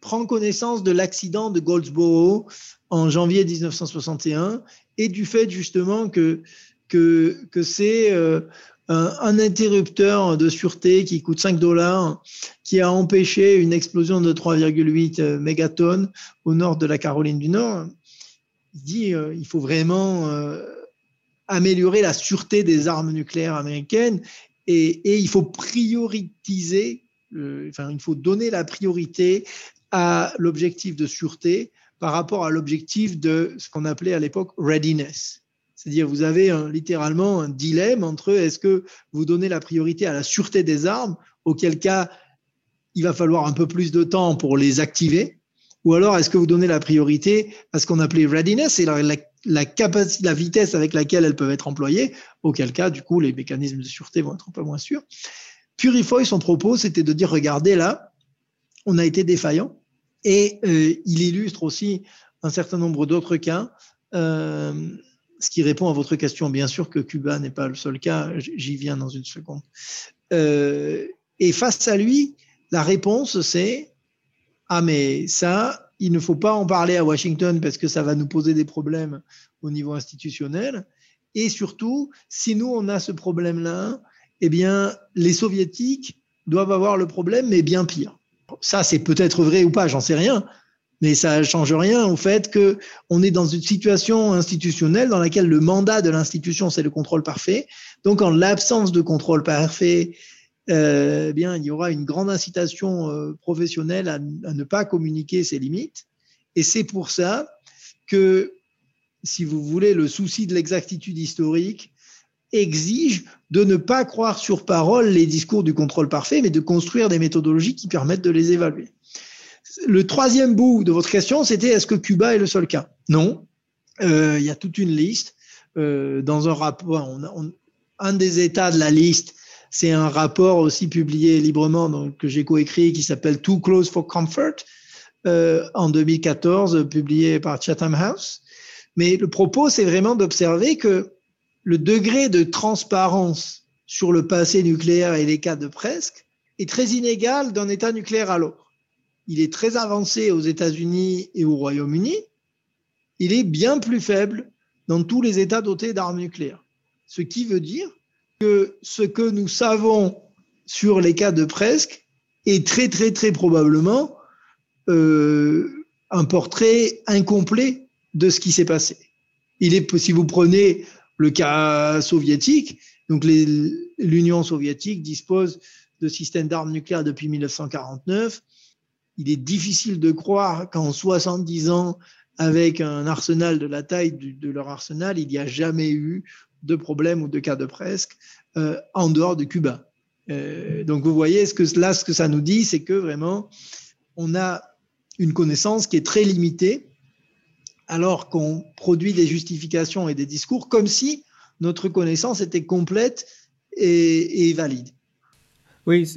prend connaissance de l'accident de Goldsboro en janvier 1961 et du fait justement que, c'est euh, un, un, interrupteur de sûreté qui coûte 5 dollars qui a empêché une explosion de 3,8 euh, mégatonnes au nord de la Caroline du Nord. Il dit euh, il faut vraiment euh, améliorer la sûreté des armes nucléaires américaines et, il faut prioriser, euh, enfin il faut donner la priorité à l'objectif de sûreté par rapport à l'objectif de ce qu'on appelait à l'époque readiness. C'est-à-dire, vous avez littéralement un dilemme entre est-ce que vous donnez la priorité à la sûreté des armes, auquel cas il va falloir un peu plus de temps pour les activer, ou alors est-ce que vous donnez la priorité à ce qu'on appelait readiness, c'est la, la, la vitesse avec laquelle elles peuvent être employées, auquel cas, du coup, les mécanismes de sûreté vont être un peu moins sûrs. Purifoy, son propos, c'était de dire, regardez là, on a été défaillant, et euh, il illustre aussi un certain nombre d'autres cas, euh, ce qui répond à votre question. Bien sûr que Cuba n'est pas le seul cas, j'y viens dans une seconde. Euh, et face à lui, la réponse, c'est Ah, mais ça, il ne faut pas en parler à Washington parce que ça va nous poser des problèmes au niveau institutionnel. Et surtout, si nous, on a ce problème-là, eh bien, les soviétiques doivent avoir le problème, mais bien pire. Ça, c'est peut-être vrai ou pas, j'en sais rien. Mais ça ne change rien au fait que on est dans une situation institutionnelle dans laquelle le mandat de l'institution, c'est le contrôle parfait. Donc, en l'absence de contrôle parfait, eh bien, il y aura une grande incitation euh, professionnelle à, à, ne pas communiquer ses limites. Et c'est pour ça que, si vous voulez, le souci de l'exactitude historique exige de ne pas croire sur parole les discours du contrôle parfait, mais de construire des méthodologies qui permettent de les évaluer. Le troisième bout de votre question, c'était est-ce que Cuba est le seul cas? Non. Euh, il y a toute une liste. Euh, dans un rapport, on, on, un des états de la liste, c'est un rapport aussi publié librement donc, que j'ai coécrit qui s'appelle Too Close for Comfort euh, en 2014, publié par Chatham House. Mais le propos, c'est vraiment d'observer que le degré de transparence sur le passé nucléaire et les cas de presque est très inégal d'un État nucléaire à l'autre. Il est très avancé aux États-Unis et au Royaume-Uni. Il est bien plus faible dans tous les États dotés d'armes nucléaires. Ce qui veut dire que ce que nous savons sur les cas de presque est très très très probablement euh, un portrait incomplet de ce qui s'est passé. Il est, si vous prenez le cas soviétique. Donc l'Union soviétique dispose de systèmes d'armes nucléaires depuis 1949. Il est difficile de croire qu'en 70 ans, avec un arsenal de la taille de, de leur arsenal, il n'y a jamais eu de problème ou de cas de presque euh, en dehors de Cuba. Euh, donc vous voyez, ce que, là, ce que ça nous dit, c'est que vraiment, on a une connaissance qui est très limitée alors qu'on produit des justifications et des discours comme si notre connaissance était complète et, valide. Oui,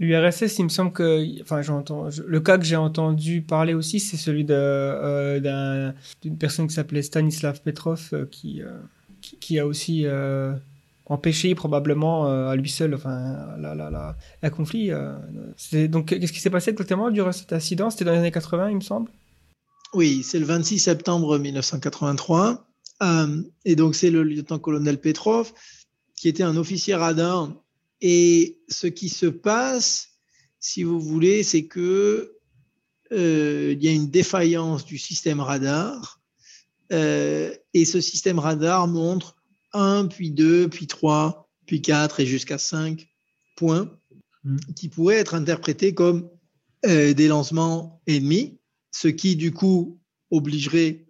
l'URSS, il me semble que, enfin, j'entends, le cas que j'ai entendu parler aussi, c'est celui d'une euh, personne qui s'appelait Stanislav Petrov, qui, qui, a aussi euh, empêché probablement à lui seul, enfin, la, la, la, la conflit. donc, qu'est-ce qui s'est passé exactement durant cet incident? C'était dans les années 80, il me semble? Oui, c'est le 26 septembre 1983. Euh, et donc, c'est le lieutenant-colonel Petrov qui était un officier radar. Et ce qui se passe, si vous voulez, c'est que euh, il y a une défaillance du système radar. Euh, et ce système radar montre un, puis deux, puis trois, puis quatre et jusqu'à cinq points mmh. qui pourraient être interprétés comme euh, des lancements ennemis ce qui du coup obligerait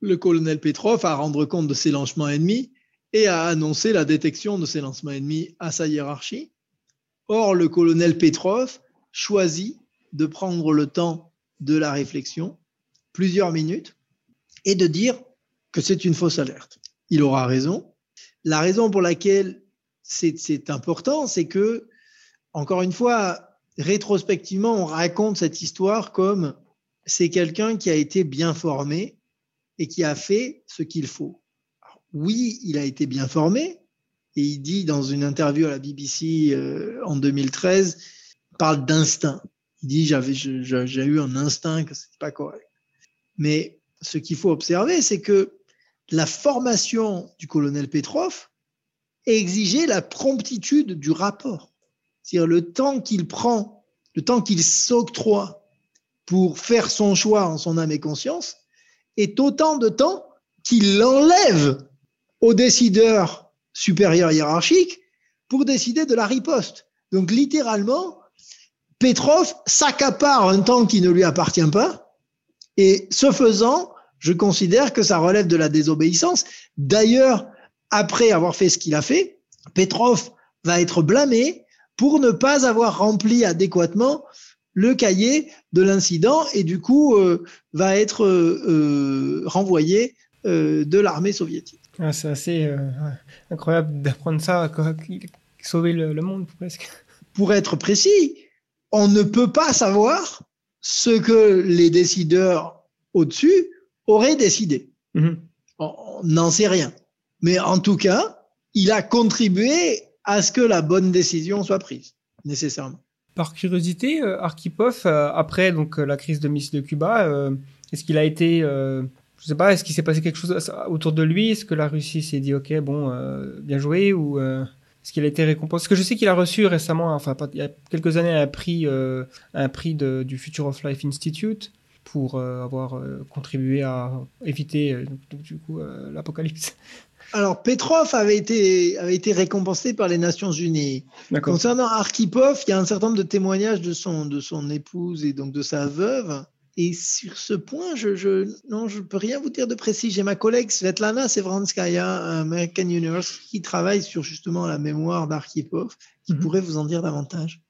le colonel Petrov à rendre compte de ses lancements ennemis et à annoncer la détection de ces lancements ennemis à sa hiérarchie. Or, le colonel Petrov choisit de prendre le temps de la réflexion, plusieurs minutes, et de dire que c'est une fausse alerte. Il aura raison. La raison pour laquelle c'est important, c'est que, encore une fois, rétrospectivement, on raconte cette histoire comme c'est quelqu'un qui a été bien formé et qui a fait ce qu'il faut. Oui, il a été bien formé et il dit dans une interview à la BBC euh, en 2013, parle d'instinct. Il dit j'avais j'ai eu un instinct que c'était pas correct. Mais ce qu'il faut observer, c'est que la formation du colonel Petrov exigeait la promptitude du rapport. C'est-à-dire le temps qu'il prend, le temps qu'il s'octroie pour faire son choix en son âme et conscience, est autant de temps qu'il l'enlève au décideur supérieur hiérarchique pour décider de la riposte. Donc littéralement, Petrov s'accapare un temps qui ne lui appartient pas, et ce faisant, je considère que ça relève de la désobéissance. D'ailleurs, après avoir fait ce qu'il a fait, Petrov va être blâmé pour ne pas avoir rempli adéquatement le cahier de l'incident et du coup euh, va être euh, euh, renvoyé de l'armée soviétique. Ah, c'est assez incroyable d'apprendre ça, sauver le, monde presque. Pour être précis, on ne peut pas savoir ce que les décideurs au-dessus auraient décidé. Mhm. On n'en sait rien. Mais en tout cas, il a contribué à ce que la bonne décision soit prise, nécessairement. Par curiosité, euh, Arkhipov, euh, après donc euh, la crise de missiles de Cuba, est-ce qu'il a été, je sais pas, est-ce qu'il s'est passé quelque chose autour de lui? Est-ce que la Russie s'est dit, ok, bon, bien joué, ou est-ce qu'il a été récompensé? Parce que je sais qu'il a reçu récemment, enfin, il y a quelques années, un prix, un prix du Future of Life Institute pour avoir contribué à éviter du coup l'apocalypse. Alors, Petrov avait été, avait été récompensé par les Nations Unies. Concernant Arkhipov, il y a un certain nombre de témoignages de son, de son épouse et donc de sa veuve. Et sur ce point, je, je non, je peux rien vous dire de précis. J'ai ma collègue Svetlana Sevranskaya, American University, qui travaille sur justement la mémoire d'Arkhipov, qui mhm. pourrait vous en dire davantage.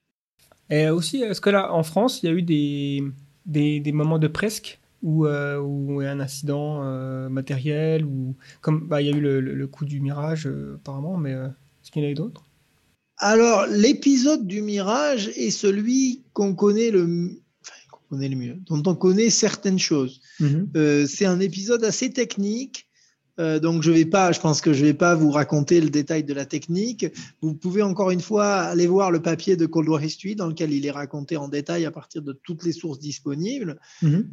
Et aussi, est-ce que là, en France, il y a eu des, des, des moments de presque ou, euh, ou un incident euh, matériel ou comme bah, il y a eu le, coup du mirage euh, apparemment mais est-ce qu'il y en a eu d'autres? Alors l'épisode du mirage est celui qu'on connaît le enfin, qu'on connaît le mieux dont on connaît certaines choses mhm. c'est un épisode assez technique donc je vais pas, je pense que je vais pas vous raconter le détail de la technique. Vous pouvez encore une fois aller voir le papier de Cold War History dans lequel il est raconté en détail à partir de toutes les sources disponibles. Mhm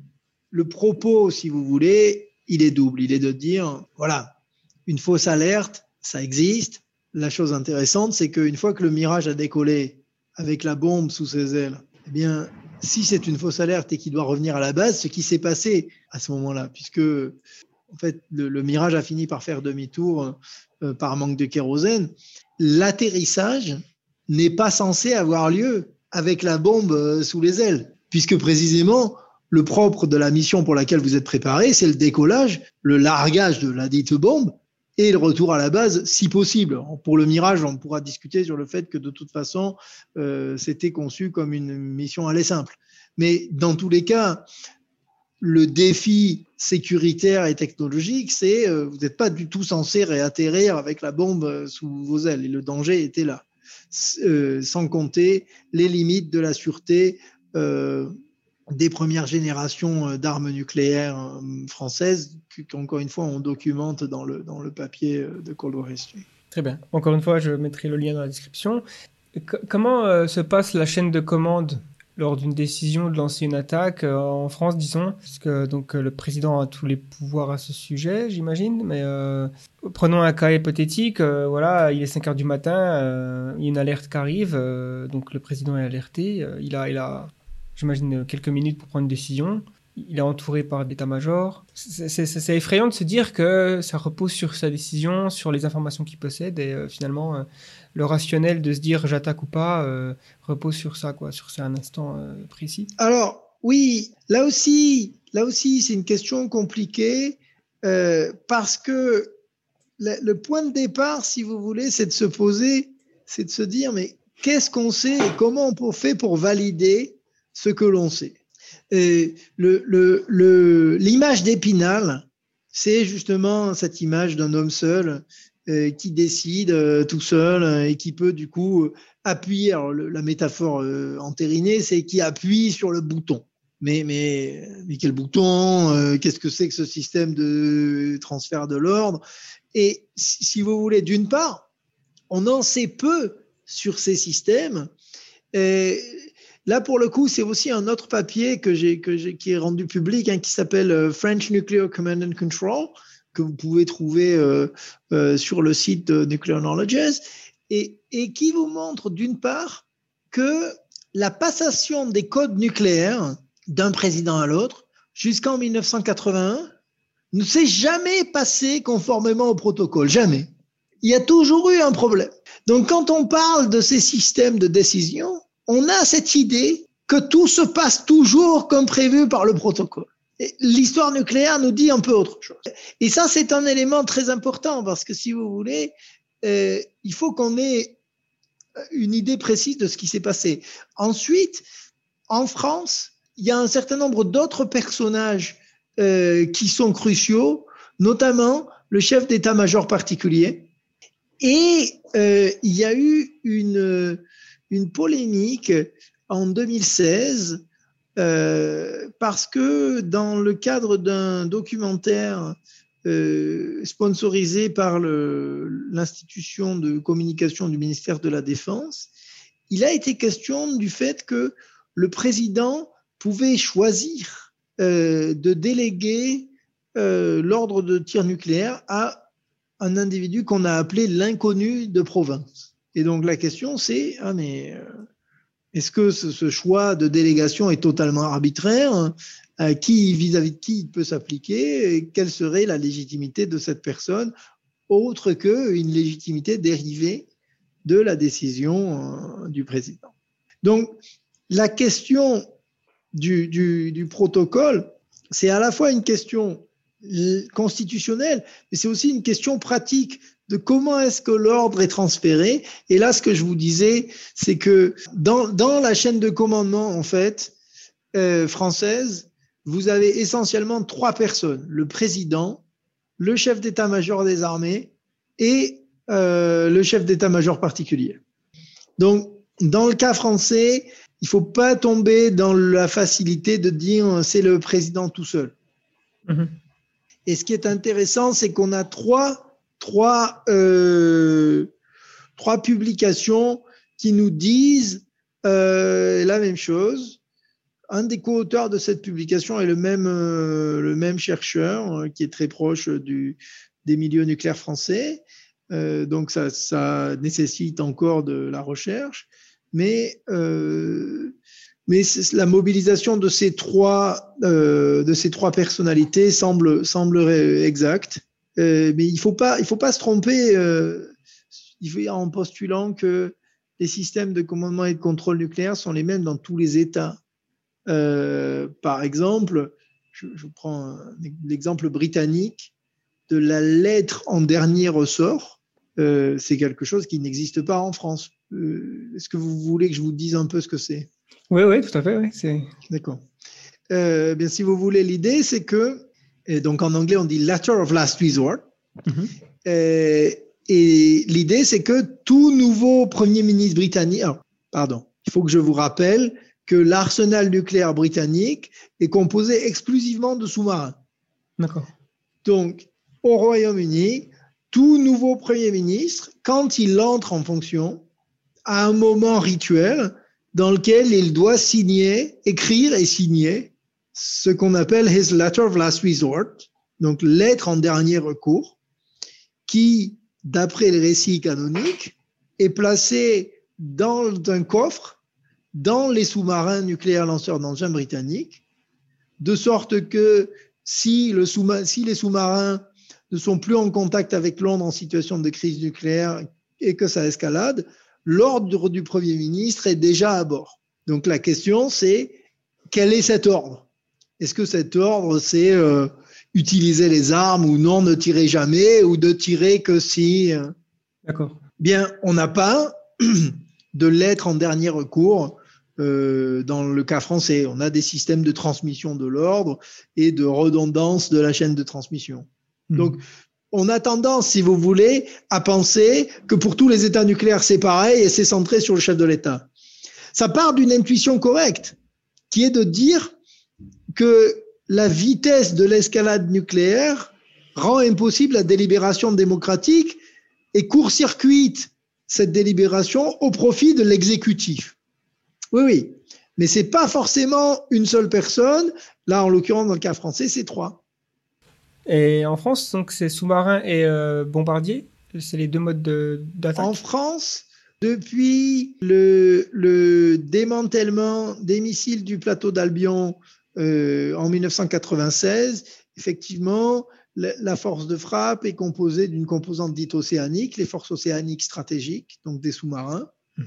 le propos, si vous voulez, il est double. Il est de dire, voilà, une fausse alerte, ça existe. La chose intéressante, c'est qu'une fois que le Mirage a décollé avec la bombe sous ses ailes, eh bien, si c'est une fausse alerte et qu'il doit revenir à la base, ce qui s'est passé à ce moment-là, puisque en fait, le, Mirage a fini par faire demi-tour euh, par manque de kérosène, l'atterrissage n'est pas censé avoir lieu avec la bombe euh, sous les ailes, puisque précisément, le propre de la mission pour laquelle vous êtes préparé, c'est le décollage, le largage de la dite bombe et le retour à la base si possible. Pour le Mirage, on pourra discuter sur le fait que de toute façon, euh, c'était conçu comme une mission aller simple. Mais dans tous les cas, le défi sécuritaire et technologique, c'est euh, vous n'êtes pas du tout censé réatterrir avec la bombe euh, sous vos ailes. Et le danger était là. sans compter les limites de la sûreté des premières générations euh, d'armes nucléaires euh, françaises, qu'encore une fois, on documente dans le, dans le papier euh, de History. Très bien. Encore une fois, je mettrai le lien dans la description. comment se passe la chaîne de commande lors d'une décision de lancer une attaque en France, disons Parce que donc, le président a tous les pouvoirs à ce sujet, j'imagine. Mais prenons un cas hypothétique. voilà, il est 5 heures du matin, il y a une alerte qui arrive. donc le président est alerté. il, a, il a j'imagine, euh, quelques minutes pour prendre une décision. Il est entouré par l'état-major. C'est effrayant de se dire que ça repose sur sa décision, sur les informations qu'il possède, et euh, finalement, euh, le rationnel de se dire j'attaque ou pas repose sur ça, quoi, sur un instant précis. Alors, oui, là aussi, là aussi, c'est une question compliquée parce que le, point de départ, si vous voulez, c'est de se poser, c'est de se dire mais qu'est-ce qu'on sait et comment on fait pour valider ce que l'on sait? L'image le, d'Épinal, c'est justement cette image d'un homme seul euh, qui décide euh, tout seul euh, et qui peut du coup appuyer. La métaphore entérinée, c'est qui appuie sur le bouton. Mais, mais, mais quel bouton Qu'est-ce que c'est que ce système de transfert de l'ordre? Et si vous voulez, d'une part, on en sait peu sur ces systèmes. Là, pour le coup, c'est aussi un autre papier que j'ai, qui est rendu public, hein, qui s'appelle euh, French Nuclear Command and Control, que vous pouvez trouver euh, euh, sur le site de Nuclear Knowledges, et, qui vous montre d'une part que la passation des codes nucléaires d'un président à l'autre jusqu'en 1981 ne s'est jamais passé conformément au protocole, jamais. Il y a toujours eu un problème. Donc quand on parle de ces systèmes de décision, on a cette idée que tout se passe toujours comme prévu par le protocole. L'histoire nucléaire nous dit un peu autre chose. Et ça, c'est un élément très important parce que si vous voulez, euh, il faut qu'on ait une idée précise de ce qui s'est passé. Ensuite, en France, il y a un certain nombre d'autres personnages euh, qui sont cruciaux, notamment le chef d'état-major particulier. Et euh, il y a eu une, une polémique en 2016 euh, parce que dans le cadre d'un documentaire euh, sponsorisé par l'institution de communication du ministère de la Défense, il a été question du fait que le président pouvait choisir euh, de déléguer euh, l'ordre de tir nucléaire à un individu qu'on a appelé l'inconnu de province. Et donc la question c'est, ah mais euh, est-ce que ce, choix de délégation est totalement arbitraire? Qui vis-à-vis de qui il peut s'appliquer? Quelle serait la légitimité de cette personne autre qu'une légitimité dérivée de la décision du président? Donc la question du, du, du protocole, c'est à la fois une question constitutionnelle, mais c'est aussi une question pratique de comment est-ce que l'ordre est transféré. Et là, ce que je vous disais, c'est que dans, dans la chaîne de commandement, en fait, euh, française, vous avez essentiellement trois personnes, le président, le chef d'état-major des armées et euh, le chef d'état-major particulier. Donc, dans le cas français, il faut pas tomber dans la facilité de dire c'est le président tout seul. Mmh. Et ce qui est intéressant, c'est qu'on a trois, trois, euh, trois publications qui nous disent euh, la même chose. Un des co-auteurs de cette publication est le même, euh, le même chercheur euh, qui est très proche du, des milieux nucléaires français. Euh, donc ça, ça nécessite encore de la recherche mais mais la mobilisation de ces trois de ces trois personnalités semble semblerait exacte. Euh, mais il faut pas il faut pas se tromper euh, en postulant que les systèmes de commandement et de contrôle nucléaire sont les mêmes dans tous les États. Euh, par exemple, je, je prends l'exemple britannique de la lettre en dernier ressort. Euh, c'est quelque chose qui n'existe pas en France. Euh, est-ce que vous voulez que je vous dise un peu ce que c'est? Oui, oui, tout à fait. Oui. D'accord. Bien, si vous voulez, l'idée, c'est que, et donc en anglais, on dit letter of last resort. Mm-hmm. Euh, et l'idée, c'est que tout nouveau Premier ministre britannique, oh, pardon, il faut que je vous rappelle que l'arsenal nucléaire britannique est composé exclusivement de sous-marins. D'accord. Donc, au Royaume-Uni, tout nouveau Premier ministre, quand il entre en fonction, à un moment rituel dans lequel il doit signer, écrire et signer ce qu'on appelle his letter of last resort, donc lettre en dernier recours, qui, d'après le récit canonique, est placé dans un coffre dans les sous-marins nucléaires lanceurs d'engins britanniques, de sorte que si, si les sous-marins ne sont plus en contact avec Londres en situation de crise nucléaire et que ça escalade, l'ordre du Premier ministre est déjà à bord. Donc la question, c'est quel est cet ordre? Est-ce que cet ordre, c'est euh, utiliser les armes ou non, ne tirer jamais, ou de tirer que si... Euh, D'accord. Bien, on n'a pas de lettre en dernier recours euh, dans le cas français. On a des systèmes de transmission de l'ordre et de redondance de la chaîne de transmission. Mmh. Donc, on a tendance, si vous voulez, à penser que pour tous les États nucléaires, c'est pareil et c'est centré sur le chef de l'État. Ça part d'une intuition correcte, qui est de dire que la vitesse de l'escalade nucléaire rend impossible la délibération démocratique et court-circuite cette délibération au profit de l'exécutif. Oui, oui. Mais c'est pas forcément une seule personne. Là, en l'occurrence, dans le cas français, c'est trois. Et en France, donc c'est sous-marin et euh, bombardier. C'est les deux modes de- d'attaque. En France, depuis le, le démantèlement des missiles du plateau d'Albion euh, en 1996, effectivement, la, la force de frappe est composée d'une composante dite océanique, les forces océaniques stratégiques, donc des sous-marins, Mhm.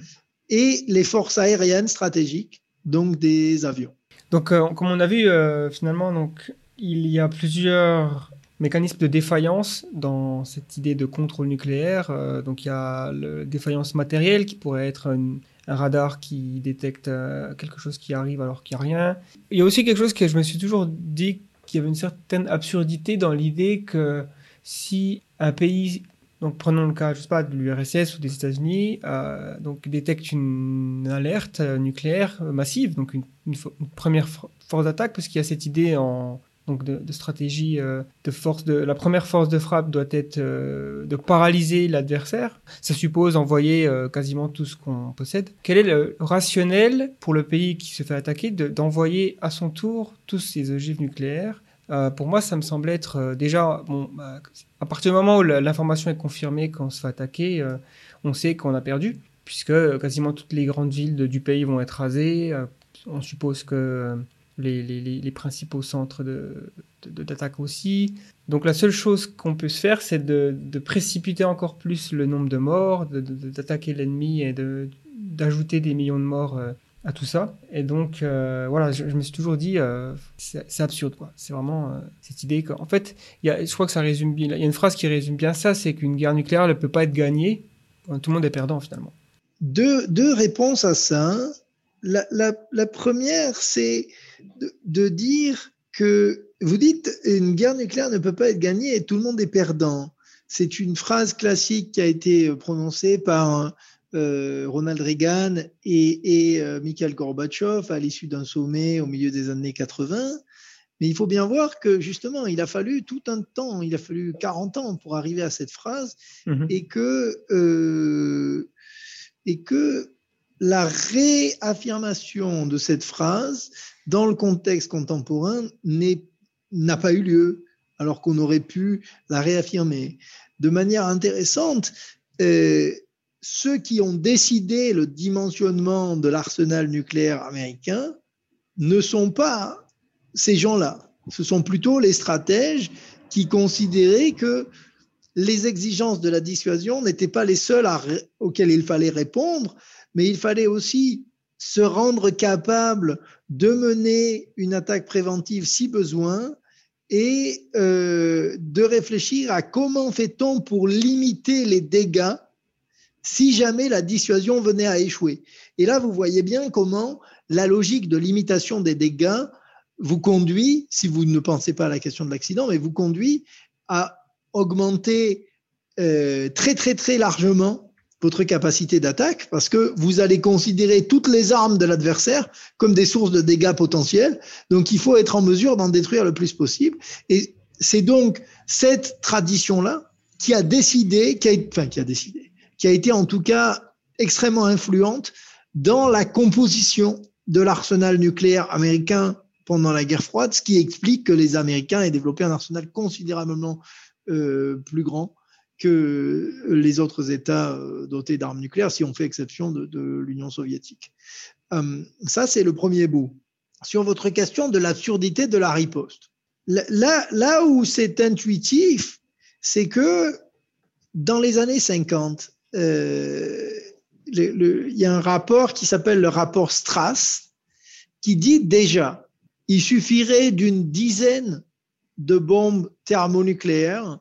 et les forces aériennes stratégiques, donc des avions. Donc, euh, comme on a vu, euh, finalement, donc, il y a plusieurs mécanismes de défaillance dans cette idée de contrôle nucléaire. Euh, donc, il y a la défaillance matérielle qui pourrait être une- un radar qui détecte euh, quelque chose qui arrive alors qu'il n'y a rien. Il y a aussi quelque chose que je me suis toujours dit qu'il y avait une certaine absurdité dans l'idée que si un pays donc prenons le cas, je sais pas, de l'URSS ou des États-Unis, euh, donc détecte une alerte nucléaire massive, donc une, une première fo- force d'attaque, parce qu'il y a cette idée en donc de, stratégie euh, de force la première force de frappe doit être euh, de paralyser l'adversaire. Ça suppose envoyer euh, quasiment tout ce qu'on possède. Quel est le rationnel pour le pays qui se fait attaquer de- d'envoyer à son tour tous ses ogives nucléaires? Pour moi, ça me semble être déjà bah, à partir du moment où l'information est confirmée qu'on se fait attaquer, on sait qu'on a perdu, puisque quasiment toutes les grandes villes du pays vont être rasées. on suppose que les, principaux centres de- de- d'attaque aussi. Donc la seule chose qu'on peut se faire, c'est de, de précipiter encore plus le nombre de morts, de- de- d'attaquer l'ennemi et de- d'ajouter des millions de morts euh, à tout ça. Et donc euh, voilà, je, me suis toujours dit, euh, c'est absurde quoi. C'est vraiment cette idée qu'en fait, y a, je crois que ça résume bien. Il y a une phrase qui résume bien ça, c'est qu'une guerre nucléaire ne peut pas être gagnée. Tout le monde est perdant finalement. deux, réponses à ça. La, la première, c'est de, de dire que vous dites une guerre nucléaire ne peut pas être gagnée et tout le monde est perdant. C'est une phrase classique qui a été prononcée par euh, Ronald Reagan et, et euh, Mikhail Gorbatchev à l'issue d'un sommet au milieu des années 80. Mais il faut bien voir que justement, il a fallu tout un temps, il a fallu 40 ans pour arriver à cette phrase Mhm. et que, euh, et que la réaffirmation de cette phrase dans le contexte contemporain n'a pas eu lieu, alors qu'on aurait pu la réaffirmer. De manière intéressante, euh, ceux qui ont décidé le dimensionnement de l'arsenal nucléaire américain ne sont pas ces gens-là. Ce sont plutôt les stratèges qui considéraient que les exigences de la dissuasion n'étaient pas les seules auxquelles il fallait répondre, mais il fallait aussi se rendre capable de mener une attaque préventive si besoin et euh, de réfléchir à comment fait-on pour limiter les dégâts si jamais la dissuasion venait à échouer. Et là, vous voyez bien comment la logique de limitation des dégâts vous conduit, si vous ne pensez pas à la question de l'accident, mais vous conduit à augmenter euh, très très très largement votre capacité d'attaque parce que vous allez considérer toutes les armes de l'adversaire comme des sources de dégâts potentiels. Donc il faut être en mesure d'en détruire le plus possible. Et c'est donc cette tradition-là qui a décidé, qui a, enfin qui a décidé, qui a été en tout cas extrêmement influente dans la composition de l'arsenal nucléaire américain pendant la guerre froide, ce qui explique que les Américains aient développé un arsenal considérablement euh, plus grand que les autres États euh, dotés d'armes nucléaires, si on fait exception de, l'Union soviétique. Euh, ça, c'est le premier bout. Sur votre question de l'absurdité de la riposte. Là, là où c'est intuitif, c'est que dans les années 50, euh, il y a un rapport qui s'appelle le rapport Strass, qui dit déjà, il suffirait d'une dizaine de bombes thermonucléaires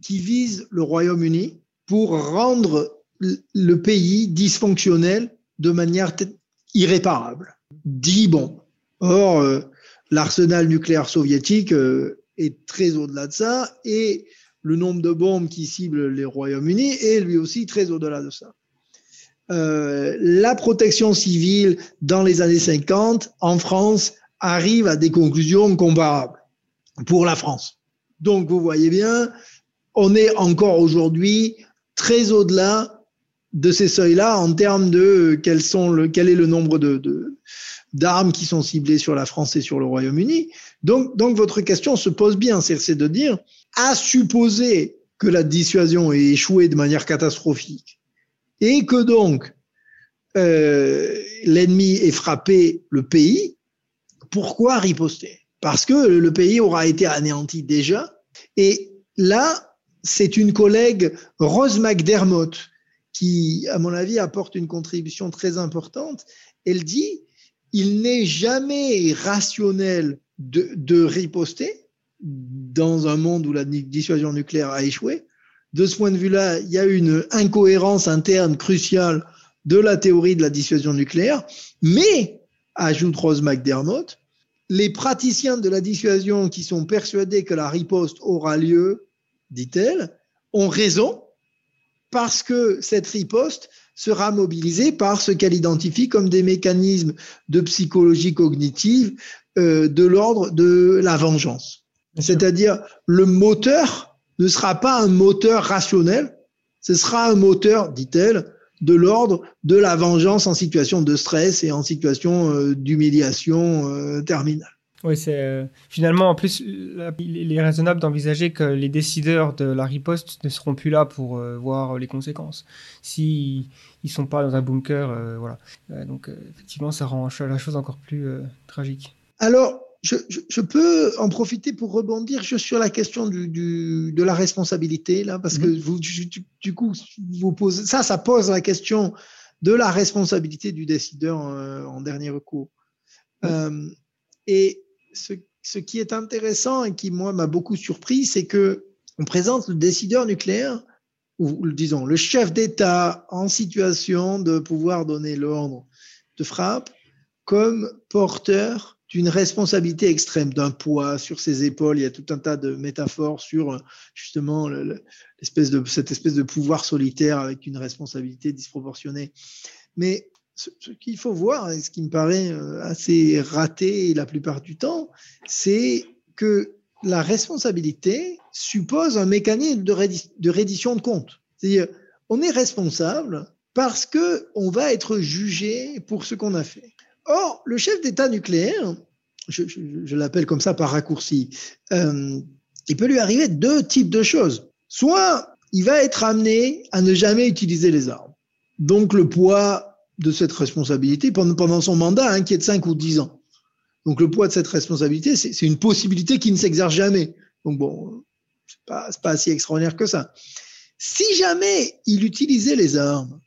qui visent le Royaume-Uni pour rendre le pays dysfonctionnel de manière irréparable. Dit bon. Or, euh, l'arsenal nucléaire soviétique euh, est très au-delà de ça et le nombre de bombes qui ciblent les Royaumes-Unis est lui aussi très au-delà de ça. Euh, la protection civile dans les années 50 en France arrive à des conclusions comparables pour la France. Donc vous voyez bien, on est encore aujourd'hui très au-delà de ces seuils-là en termes de quels sont le, quel est le nombre de, d'armes qui sont ciblées sur la France et sur le Royaume-Uni. Donc, donc votre question se pose bien, c'est de dire, à supposer que la dissuasion ait échoué de manière catastrophique et que donc euh, l'ennemi ait frappé le pays, pourquoi riposter? Parce que le pays aura été anéanti déjà. Et là, c'est une collègue, Rose McDermott, qui, à mon avis, apporte une contribution très importante. Elle dit, il n'est jamais rationnel de, riposter dans un monde où la dissuasion nucléaire a échoué. De ce point de vue-là, il y a une incohérence interne cruciale de la théorie de la dissuasion nucléaire, mais, ajoute Rose McDermott, les praticiens de la dissuasion qui sont persuadés que la riposte aura lieu, dit-elle, ont raison parce que cette riposte sera mobilisée par ce qu'elle identifie comme des mécanismes de psychologie cognitive euh, de l'ordre de la vengeance. C'est-à-dire le moteur ne sera pas un moteur rationnel, ce sera un moteur, dit-elle, de l'ordre de la vengeance en situation de stress et en situation euh, d'humiliation euh, terminale. Oui, c'est euh, finalement en plus il est raisonnable d'envisager que les décideurs de la riposte ne seront plus là pour voir les conséquences. Si ils sont pas dans un bunker, voilà. donc effectivement, ça rend la chose encore plus tragique. Alors, je, peux en profiter pour rebondir juste sur la question du, de la responsabilité, là, parce que mhm. vous, du, coup, vous posez, ça, ça pose la question de la responsabilité du décideur euh, en dernier recours. Euh, et ce, qui est intéressant et qui, moi, m'a beaucoup surpris, c'est que on présente le décideur nucléaire, ou disons, le chef d'État en situation de pouvoir donner l'ordre de frappe, comme porteur d'une responsabilité extrême, d'un poids sur ses épaules. Il y a tout un tas de métaphores sur justement l'espèce de, cette espèce de pouvoir solitaire avec une responsabilité disproportionnée. Mais ce, qu'il faut voir, et ce qui me paraît euh, assez raté la plupart du temps, c'est que la responsabilité suppose un mécanisme de, de reddition de compte. C'est-à-dire, on est responsable parce que on va être jugé pour ce qu'on a fait. Or, le chef d'État nucléaire, je, l'appelle comme ça par raccourci, euh, il peut lui arriver deux types de choses. Soit il va être amené à ne jamais utiliser les armes. Donc le poids de cette responsabilité pendant, son mandat, hein, qui est de 5 ou 10 ans. Donc le poids de cette responsabilité, c'est une possibilité qui ne s'exerce jamais. Donc bon, c'est pas, pas si extraordinaire que ça. Si jamais il utilisait les armes,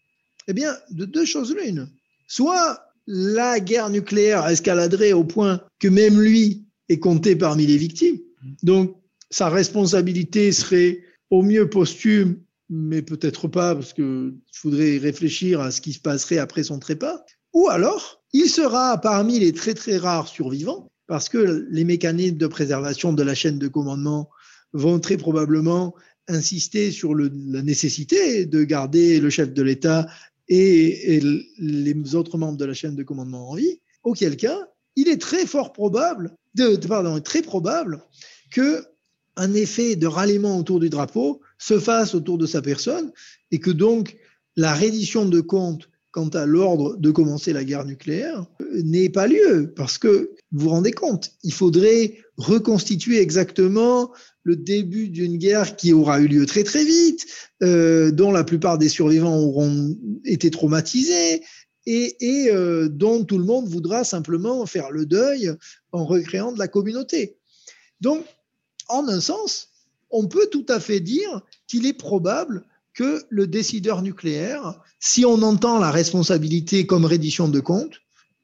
eh bien, de deux choses l'une. Soit la guerre nucléaire escaladerait au point que même lui est compté parmi les victimes. Donc, sa responsabilité serait au mieux posthume, mais peut-être pas, parce qu'il faudrait réfléchir à ce qui se passerait après son trépas. Ou alors, il sera parmi les très très rares survivants, parce que les mécanismes de préservation de la chaîne de commandement vont très probablement insister sur la nécessité de garder le chef de l'État et, les autres membres de la chaîne de commandement en vie, auquel cas, il est très fort probable, très probable que un effet de ralliement autour du drapeau se fasse autour de sa personne et que donc la reddition de compte quant à l'ordre de commencer la guerre nucléaire euh, n'ait pas lieu parce que vous vous rendez compte, il faudrait reconstituer exactement le début d'une guerre qui aura eu lieu très très vite, euh, dont la plupart des survivants auront été traumatisés et, euh, dont tout le monde voudra simplement faire le deuil en recréant de la communauté. Donc, en un sens, on peut tout à fait dire qu'il est probable que le décideur nucléaire, si on entend la responsabilité comme reddition de compte,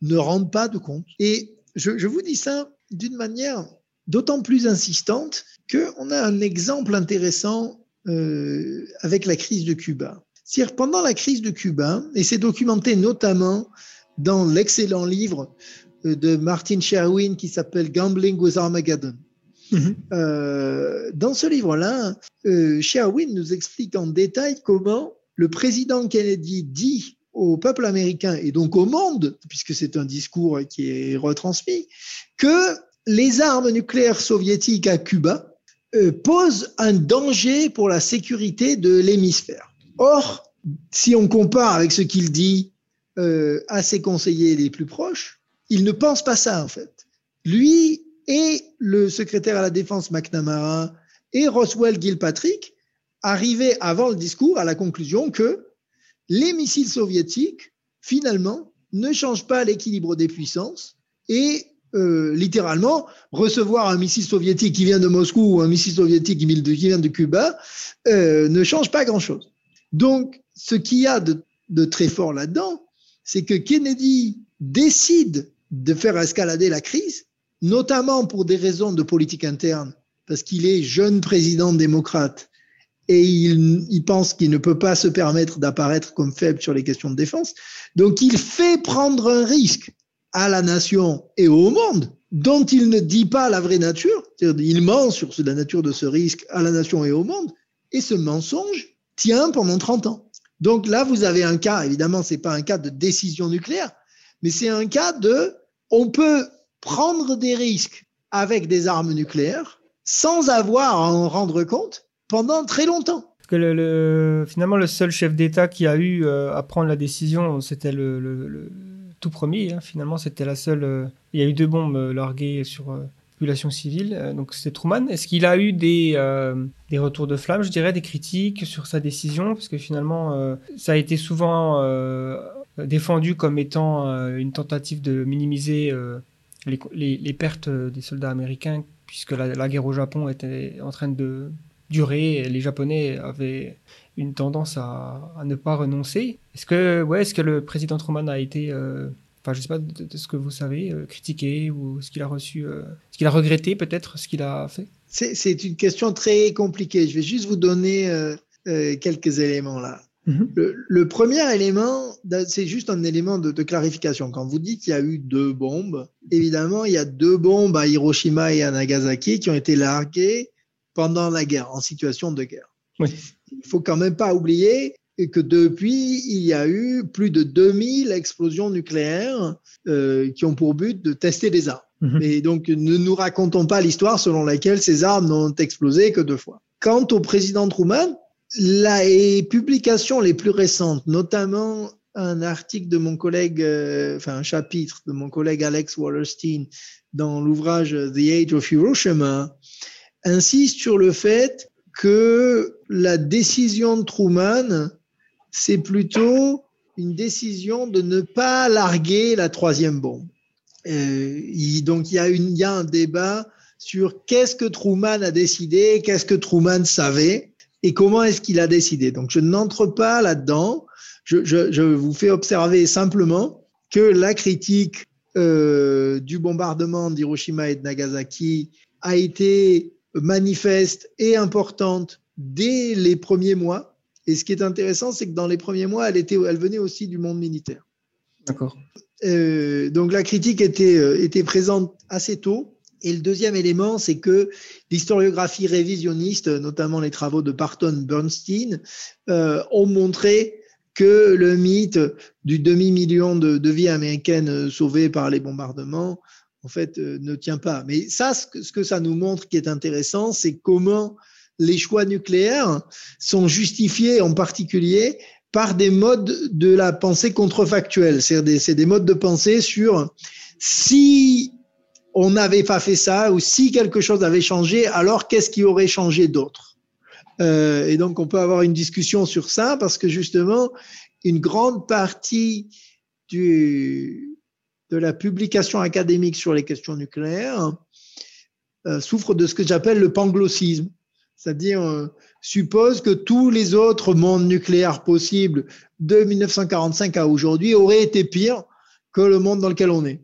ne rende pas de compte. Et je, vous dis ça d'une manière d'autant plus insistante qu'on a un exemple intéressant euh, avec la crise de Cuba. C'est-à-dire pendant la crise de Cuba, et c'est documenté notamment dans l'excellent livre euh, de Martin Sherwin qui s'appelle Gambling with Armageddon. Mm-hmm. Euh, dans ce livre-là, euh, Sherwin nous explique en détail comment le président Kennedy dit au peuple américain et donc au monde, puisque c'est un discours qui est retransmis, que les armes nucléaires soviétiques à Cuba euh, posent un danger pour la sécurité de l'hémisphère. Or, si on compare avec ce qu'il dit à ses conseillers les plus proches, il ne pense pas ça en fait. Lui et le secrétaire à la défense McNamara et Roswell Gilpatrick arrivaient avant le discours à la conclusion que les missiles soviétiques, finalement, ne changent pas l'équilibre des puissances et euh, littéralement, recevoir un missile soviétique qui vient de Moscou ou un missile soviétique qui vient de Cuba euh, ne change pas grand-chose. Donc, ce qu'il y a de, de très fort là-dedans, c'est que Kennedy décide de faire escalader la crise, notamment pour des raisons de politique interne, parce qu'il est jeune président démocrate et il, pense qu'il ne peut pas se permettre d'apparaître comme faible sur les questions de défense. Donc, il fait prendre un risque à la nation et au monde dont il ne dit pas la vraie nature, il ment sur la nature de ce risque à la nation et au monde, et ce mensonge tient pendant 30 ans. Donc là, vous avez un cas, évidemment, c'est pas un cas de décision nucléaire, mais c'est un cas de, on peut prendre des risques avec des armes nucléaires sans avoir à en rendre compte pendant très longtemps. que le, finalement, le seul chef d'État qui a eu euh, à prendre la décision, c'était le, tout premier. Hein, finalement, c'était la seule. Euh, il y a eu deux bombes euh, larguées sur population civile. donc c'était Truman. Est-ce qu'il a eu des, des retours de flamme, je dirais, des critiques sur sa décision? Parce que finalement, ça a été souvent défendu comme étant une tentative de minimiser les, pertes des soldats américains, puisque la, la, guerre au Japon était en train de durer. Et les Japonais avaient une tendance à, ne pas renoncer. Est-ce que, ouais, est-ce que le président Truman a été, euh, enfin, je sais pas de, ce que vous savez, euh, critiqué ou ce qu'il a reçu, euh, ce qu'il a regretté peut-être, ce qu'il a fait? C'est une question très compliquée. Je vais juste vous donner quelques éléments là. Mhm. Le, premier élément, c'est juste un élément de, de clarification. Quand vous dites qu'il y a eu deux bombes, évidemment, il y a deux bombes à Hiroshima et à Nagasaki qui ont été larguées pendant la guerre, en situation de guerre. Oui il faut quand même pas oublier que depuis, il y a eu plus de 2000 explosions nucléaires euh, qui ont pour but de tester des armes. Mhm. Et donc, ne nous racontons pas l'histoire selon laquelle ces armes n'ont explosé que deux fois. Quant au président Truman, les publications les plus récentes, notamment un article de mon collègue, euh, enfin un chapitre de mon collègue Alex Wallerstein dans l'ouvrage The Age of Hiroshima, insiste sur le fait que la décision de Truman, c'est plutôt une décision de ne pas larguer la troisième bombe. Euh, donc il y, a une, il y a un débat sur qu'est-ce que Truman a décidé, qu'est-ce que Truman savait et comment est-ce qu'il a décidé? Donc je n'entre pas là-dedans. Je, je, je, vous fais observer simplement que la critique euh, du bombardement d'Hiroshima et de Nagasaki a été manifeste et importante dès les premiers mois. Et ce qui est intéressant, c'est que dans les premiers mois, elle, était, elle venait aussi du monde militaire. D'accord. Euh, donc la critique était, euh, était présente assez tôt. Et le deuxième élément, c'est que l'historiographie révisionniste, notamment les travaux de Barton Bernstein, euh, ont montré que le mythe du demi-million de, vies américaines sauvées par les bombardements, en fait, ne tient pas. Mais ça, ce que, ce que ça nous montre qui est intéressant, c'est comment les choix nucléaires sont justifiés en particulier par des modes de la pensée contrefactuelle. C'est des, des modes de pensée sur si on n'avait pas fait ça ou si quelque chose avait changé, alors qu'est-ce qui aurait changé d'autre? Euh, Et donc on peut avoir une discussion sur ça parce que justement, une grande partie du, de la publication académique sur les questions nucléaires euh, souffre de ce que j'appelle le panglossisme c'est-à-dire euh, suppose que tous les autres mondes nucléaires possibles de 1945 à aujourd'hui auraient été pires que le monde dans lequel on est.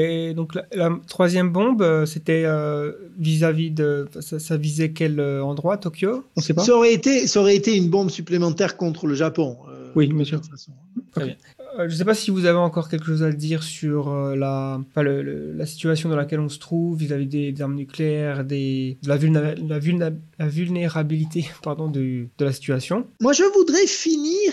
Et donc la, troisième bombe, euh, c'était euh, vis-à-vis de, ça, visait quel endroit, Tokyo? On sait pas. Ça aurait été, ça aurait été une bombe supplémentaire contre le Japon. oui, bien sûr. Très bien. Euh, je ne sais pas si vous avez encore quelque chose à dire sur euh, la, la situation dans laquelle on se trouve vis-à-vis des, armes nucléaires, des, de la, vulnérabilité pardon, de, de, la situation. Moi, je voudrais finir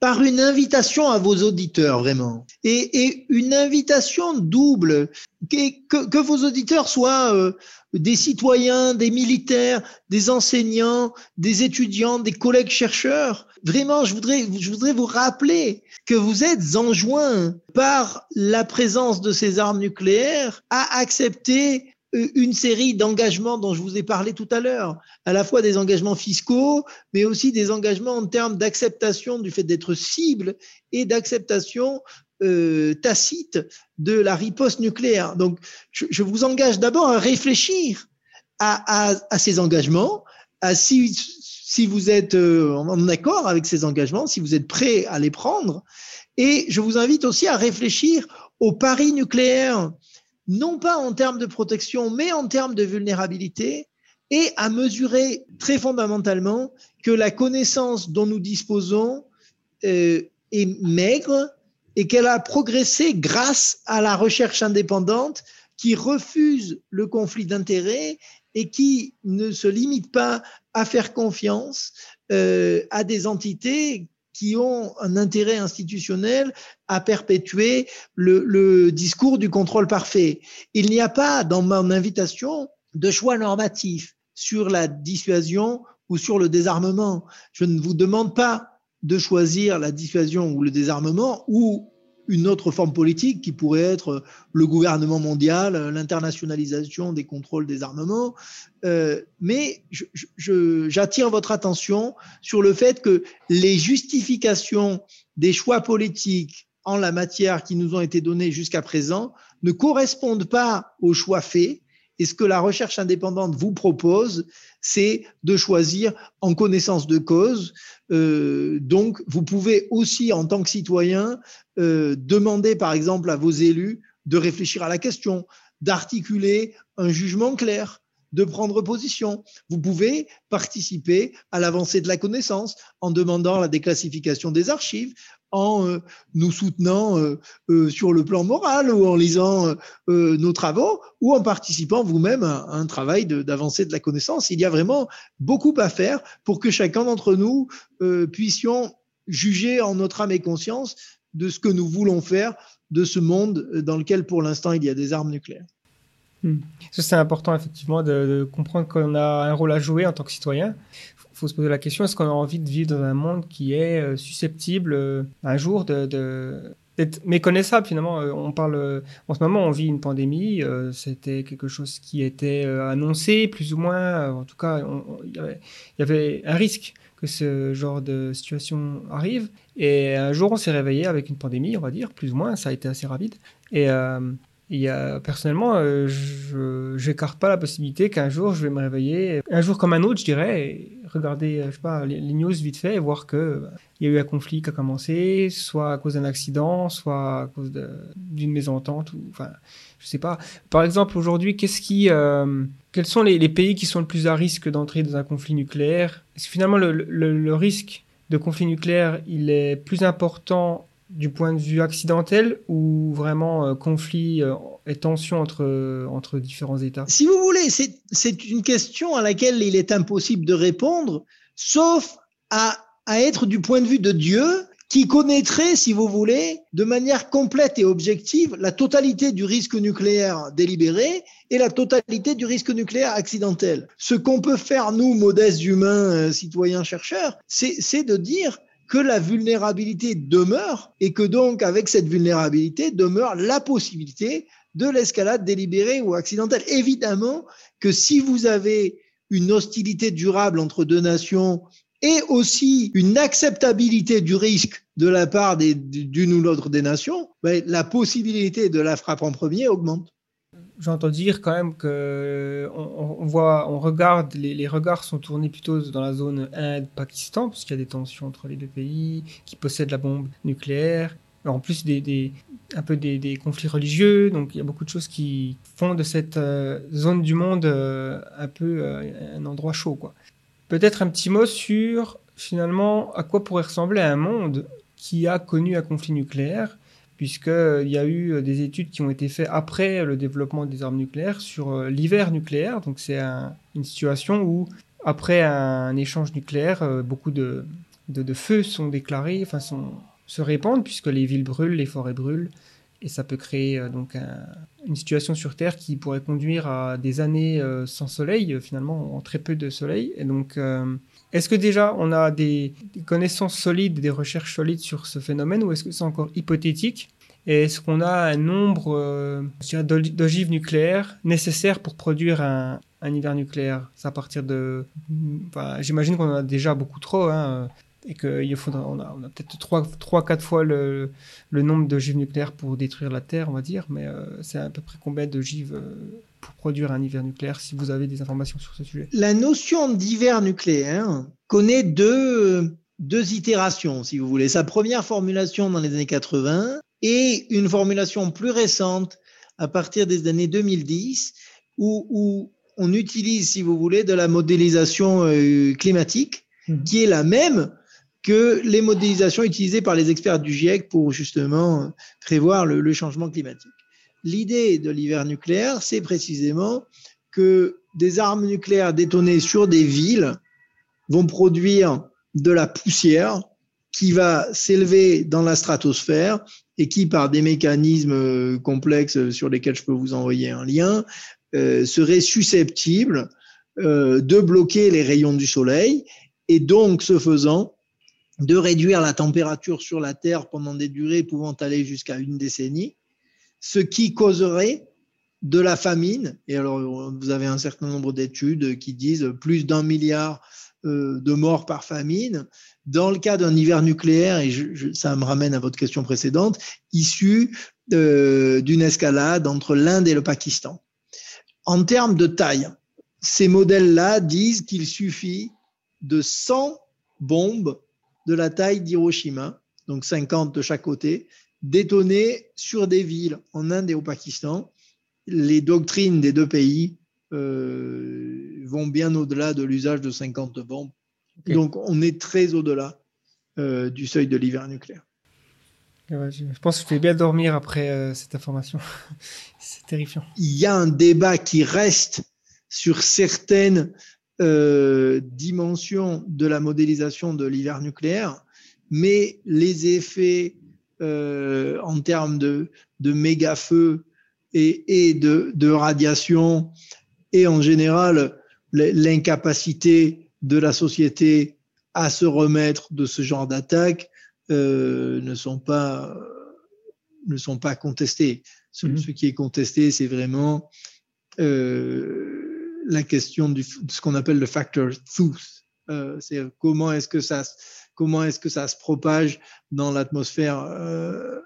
par une invitation à vos auditeurs, vraiment. Et, une invitation double, que, vos auditeurs soient euh, des citoyens, des militaires, des enseignants, des étudiants, des collègues chercheurs. Vraiment, je voudrais, je voudrais vous rappeler que vous êtes enjoints par la présence de ces armes nucléaires à accepter une série d'engagements dont je vous ai parlé tout à l'heure, à la fois des engagements fiscaux, mais aussi des engagements en termes d'acceptation du fait d'être cible et d'acceptation euh, tacite de la riposte nucléaire. Donc, je, vous engage d'abord à réfléchir à, ces engagements, à si, si vous êtes euh, en accord avec ces engagements, si vous êtes prêt à les prendre, et je vous invite aussi à réfléchir au pari nucléaire non pas en termes de protection, mais en termes de vulnérabilité, et à mesurer très fondamentalement que la connaissance dont nous disposons euh, est maigre et qu'elle a progressé grâce à la recherche indépendante qui refuse le conflit d'intérêts et qui ne se limite pas à faire confiance euh, à des entités qui ont un intérêt institutionnel à perpétuer le, discours du contrôle parfait. Il n'y a pas dans mon invitation de choix normatif sur la dissuasion ou sur le désarmement. Je ne vous demande pas de choisir la dissuasion ou le désarmement ou une autre forme politique qui pourrait être le gouvernement mondial, l'internationalisation des contrôles des armements. Euh, mais j'attire votre attention sur le fait que les justifications des choix politiques en la matière qui nous ont été donnés jusqu'à présent ne correspondent pas aux choix faits. Et ce que la recherche indépendante vous propose, c'est de choisir en connaissance de cause. Euh, donc, vous pouvez aussi, en tant que citoyen, euh, demander, par exemple, à vos élus de réfléchir à la question, d'articuler un jugement clair, de prendre position. Vous pouvez participer à l'avancée de la connaissance en demandant la déclassification des archives, en euh, nous soutenant euh, euh, sur le plan moral ou en lisant nos travaux ou en participant vous-même à, un travail d'avancée de, la connaissance. Il y a vraiment beaucoup à faire pour que chacun d'entre nous puissions juger en notre âme et conscience de ce que nous voulons faire de ce monde dans lequel pour l'instant il y a des armes nucléaires. Hmm. C'est important effectivement de comprendre qu'on a un rôle à jouer en tant que citoyen faut se poser la question est-ce qu'on a envie de vivre dans un monde qui est euh, susceptible euh, un jour d'être méconnaissable finalement? Euh, on parle en ce moment, on vit une pandémie. C'était quelque chose qui était annoncé plus ou moins. En tout cas, il y, avait un risque que ce genre de situation arrive. Et un jour, on s'est réveillé avec une pandémie, on va dire, plus ou moins. Ça a été assez rapide. Et il personnellement, euh, je n'écarte pas la possibilité qu'un jour je vais me réveiller, un jour comme un autre, je dirais, et regarder, euh, je sais pas, les, news vite fait et voir que bah, y a eu un conflit qui a commencé, soit à cause d'un accident, soit à cause d'une mésentente, ou enfin, je sais pas. Par exemple, aujourd'hui, euh, quels sont les, pays qui sont le plus à risque d'entrer dans un conflit nucléaire? Est-ce que finalement le, le risque de conflit nucléaire, il est plus important du point de vue accidentel ou vraiment euh, conflit euh, et tension entre, euh, entre différents États? Si vous voulez, c'est une question à laquelle il est impossible de répondre, sauf à, à être du point de vue de Dieu qui connaîtrait, si vous voulez, de manière complète et objective la totalité du risque nucléaire délibéré et la totalité du risque nucléaire accidentel. Ce qu'on peut faire, nous, modestes humains, citoyens, chercheurs, c'est de dire que la vulnérabilité demeure et que donc avec cette vulnérabilité demeure la possibilité de l'escalade délibérée ou accidentelle. Évidemment que si vous avez une hostilité durable entre deux nations et aussi une acceptabilité du risque de la part d'une ou l'autre des nations, ben, la possibilité de la frappe en premier augmente j'entends dire quand même que on, voit, on regarde, les, regards sont tournés plutôt dans la zone Inde-Pakistan, puisqu'il y a des tensions entre les deux pays qui possèdent la bombe nucléaire. En plus, des, un peu des, conflits religieux, donc il y a beaucoup de choses qui font de cette euh, zone du monde euh, un peu euh, un endroit chaud. Peut-être un petit mot sur finalement à quoi pourrait ressembler un monde qui a connu un conflit nucléaire puisqu'il y a eu des études qui ont été faites après le développement des armes nucléaires sur euh, l'hiver nucléaire. Donc c'est une situation où, après un échange nucléaire, euh, beaucoup de de, de feu sont déclarés, enfin se répandent puisque les villes brûlent, les forêts brûlent, et ça peut créer euh, donc un- une situation sur Terre qui pourrait conduire à des années euh, sans soleil, euh, finalement en très peu de soleil. Et donc, euh, est-ce que déjà on a des, connaissances solides, des recherches solides sur ce phénomène, ou est-ce que c'est encore hypothétique? Et est-ce qu'on a un nombre euh, d'ogives nucléaires nécessaires pour produire un, un hiver nucléaire? C'est à partir de... J'imagine qu'on en a déjà beaucoup trop, hein, et qu'il faudra, on a, on a peut-être 3-4 fois le, le nombre d'ogives nucléaires pour détruire la Terre, on va dire, mais euh, c'est à peu près combien d'ogives euh, pour produire un hiver nucléaire, si vous avez des informations sur ce sujet? La notion d'hiver nucléaire connaît deux, deux itérations, si vous voulez. Sa première formulation dans les années 80 et une formulation plus récente à partir des années 2010 où, où on utilise, si vous voulez, de la modélisation euh, climatique Mhm. qui est la même que les modélisations utilisées par les experts du GIEC pour justement prévoir le, changement climatique. L'idée de l'hiver nucléaire, c'est précisément que des armes nucléaires détonées sur des villes vont produire de la poussière qui va s'élever dans la stratosphère et qui, par des mécanismes euh, complexes sur lesquels je peux vous envoyer un lien, euh, serait susceptible euh, de bloquer les rayons du soleil et donc, ce faisant, de réduire la température sur la Terre pendant des durées pouvant aller jusqu'à une décennie, ce qui causerait de la famine. Et alors, vous avez un certain nombre d'études qui disent plus d'un milliard euh, de morts par famine. Dans le cas d'un hiver nucléaire, et je, ça me ramène à votre question précédente, issu euh, d'une escalade entre l'Inde et le Pakistan. En termes de taille, ces modèles-là disent qu'il suffit de 100 bombes de la taille d'Hiroshima, donc 50 de chaque côté, détonnées sur des villes en Inde et au Pakistan. Les doctrines des deux pays euh, vont bien au-delà de l'usage de 50 bombes. Okay. Donc on est très au-delà euh, du seuil de l'hiver nucléaire. Ouais, je pense que je vais bien dormir après euh, cette information. C'est terrifiant. Il y a un débat qui reste sur certaines euh, dimension de la modélisation de l'hiver nucléaire, mais les effets euh, en termes de, de méga feux et, et de, de, radiation et en général l'incapacité de la société à se remettre de ce genre d'attaque euh, ne sont pas ne sont pas contestés. Ce, mmh. ce qui est contesté, c'est vraiment euh, la question du, de ce qu'on appelle le factor truth. Euh, c'est comment est-ce que ça comment est-ce que ça se propage dans l'atmosphère euh,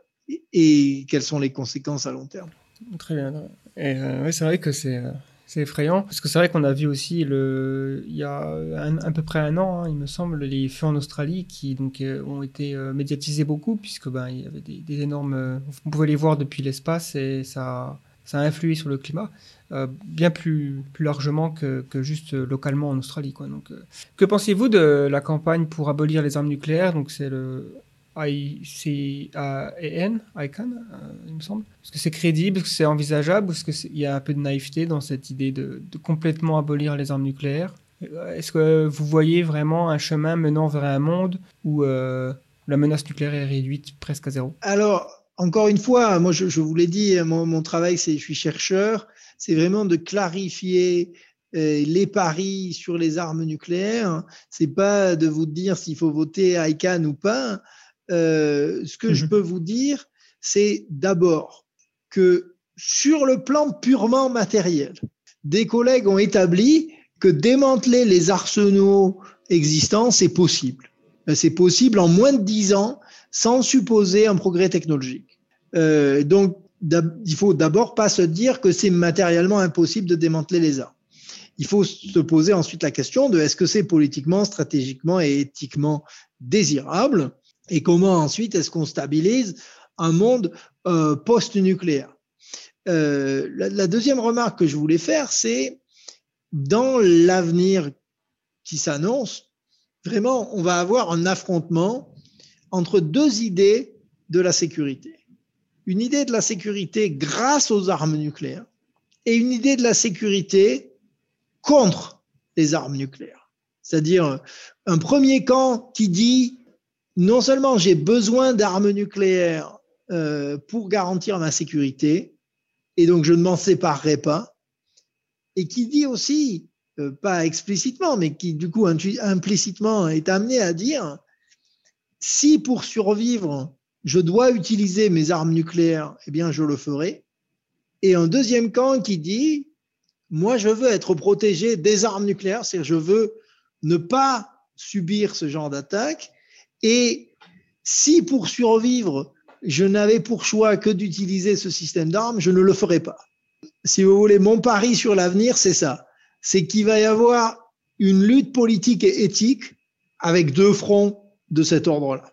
et, quelles sont les conséquences à long terme. Très bien. Et euh, c'est vrai que c'est c'est effrayant parce que c'est vrai qu'on a vu aussi le il y a un, à peu près un an, hein, il me semble, les feux en Australie qui donc euh, ont été euh, médiatisés beaucoup puisque ben il y avait des, énormes, on pouvait les voir depuis l'espace et ça ça a influé sur le climat euh, bien plus, largement que, juste localement en Australie. Quoi. Donc, euh, que pensez-vous de la campagne pour abolir les armes nucléaires? Donc c'est le ICAN, ICAN euh, il me semble. Est-ce que c'est crédible? Est-ce que c'est envisageable? Est-ce qu'il y a un peu de naïveté dans cette idée de, de complètement abolir les armes nucléaires? Est-ce que vous voyez vraiment un chemin menant vers un monde où la menace nucléaire est réduite presque à zéro? Alors, encore une fois, moi je, je vous l'ai dit, mon, mon travail, c'est je suis chercheur, c'est vraiment de clarifier euh, les paris sur les armes nucléaires. C'est pas de vous dire s'il faut voter ICANN ou pas. Euh, ce que je peux vous dire, c'est d'abord que sur le plan purement matériel, des collègues ont établi que démanteler les arsenaux existants, c'est possible. C'est possible en moins de dix ans sans supposer un progrès technologique. Euh, donc, il faut d'abord pas se dire que c'est matériellement impossible de démanteler les armes. Il faut se poser ensuite la question de est-ce que c'est politiquement, stratégiquement et éthiquement désirable et comment ensuite est-ce qu'on stabilise un monde euh, post-nucléaire. Euh, la, la, deuxième remarque que je voulais faire, c'est dans l'avenir qui s'annonce, vraiment, on va avoir un affrontement entre deux idées de la sécurité. Une idée de la sécurité grâce aux armes nucléaires et une idée de la sécurité contre les armes nucléaires. C'est-à-dire un premier camp qui dit non seulement j'ai besoin d'armes nucléaires euh, pour garantir ma sécurité, et donc je ne m'en séparerai pas, et qui dit aussi, euh, pas explicitement, mais qui du coup implicitement est amené à dire, si pour survivre, je dois utiliser mes armes nucléaires, eh bien je le ferai. Et un deuxième camp qui dit, moi je veux être protégé des armes nucléaires, c'est-à-dire je veux ne pas subir ce genre d'attaque. Et si pour survivre, je n'avais pour choix que d'utiliser ce système d'armes, je ne le ferai pas. Si vous voulez, mon pari sur l'avenir, c'est ça. C'est qu'il va y avoir une lutte politique et éthique avec deux fronts de cet ordre-là.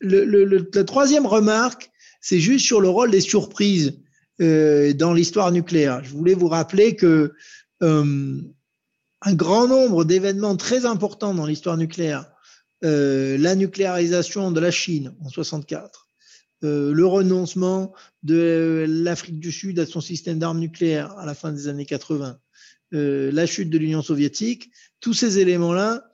La troisième remarque, c'est juste sur le rôle des surprises euh, dans l'histoire nucléaire. Je voulais vous rappeler que euh, un grand nombre d'événements très importants dans l'histoire nucléaire, euh, la nucléarisation de la Chine en 64, euh, le renoncement de l'Afrique du Sud à son système d'armes nucléaires à la fin des années 80, euh, la chute de l'Union soviétique, tous ces éléments-là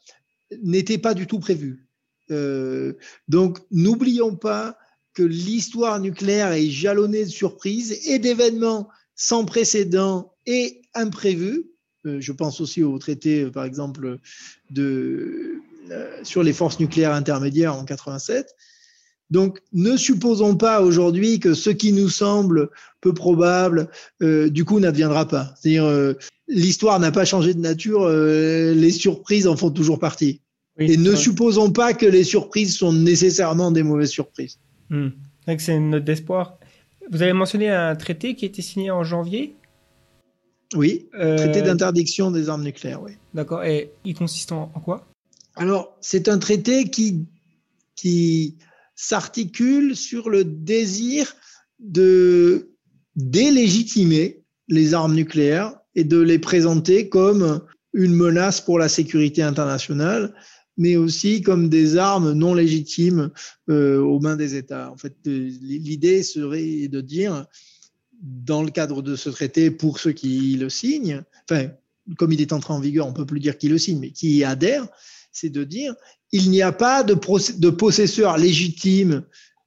n'étaient pas du tout prévus. Euh, donc, n'oublions pas que l'histoire nucléaire est jalonnée de surprises et d'événements sans précédent et imprévus euh, je pense aussi au traité, euh, par exemple, de, sur les forces nucléaires intermédiaires en 87. Donc, ne supposons pas aujourd'hui que ce qui nous semble peu probable, du coup, n'adviendra pas. C'est-à-dire, l'histoire n'a pas changé de nature, les surprises en font toujours partie. Et ne supposons pas que les surprises sont nécessairement des mauvaises surprises. Hmm. C'est une note d'espoir. Vous avez mentionné un traité qui a été signé en janvier? Oui, traité euh, d'interdiction des armes nucléaires, oui. D'accord, et il consiste en, quoi? Alors, c'est un traité qui, qui s'articule sur le désir de délégitimer les armes nucléaires et de les présenter comme une menace pour la sécurité internationale, mais aussi comme des armes non légitimes euh, aux mains des États. En fait, euh, l'idée serait de dire dans le cadre de ce traité pour ceux qui le signent, enfin, comme il est entré en vigueur, on peut plus dire qui le signe, mais qui y adhère, c'est de dire il n'y a pas de, de possesseur légitime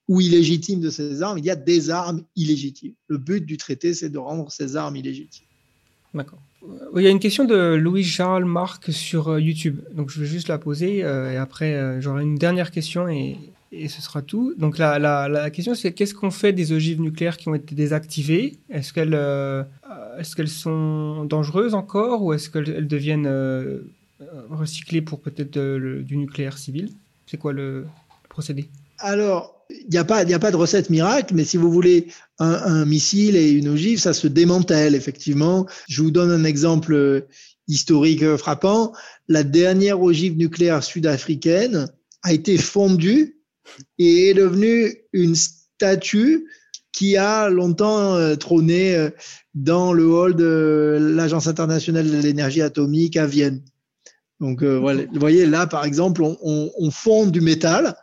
ou illégitime de ces armes, il y a des armes illégitimes. Le but du traité, c'est de rendre ces armes illégitimes. D'accord. Il y a une question de Louis-Charles Marc sur euh, YouTube. Donc je vais juste la poser euh, et après euh, j'aurai une dernière question et, et ce sera tout. Donc la, la, la question c'est qu'est-ce qu'on fait des ogives nucléaires qui ont été désactivées? Est-ce qu'elles euh, est-ce qu'elles sont dangereuses encore ou est-ce qu'elles deviennent euh, recyclées pour peut-être du nucléaire civil? C'est quoi le procédé? Alors, il n'y a, pas, de recette miracle, mais si vous voulez un, missile et une ogive, ça se démantèle effectivement. Je vous donne un exemple historique frappant. La dernière ogive nucléaire sud-africaine a été fondue et est devenue une statue qui a longtemps euh, trôné euh, dans le hall de l'Agence internationale de l'énergie atomique à Vienne. Donc, euh, vous voyez, là, par exemple, on, on, on, fond du métal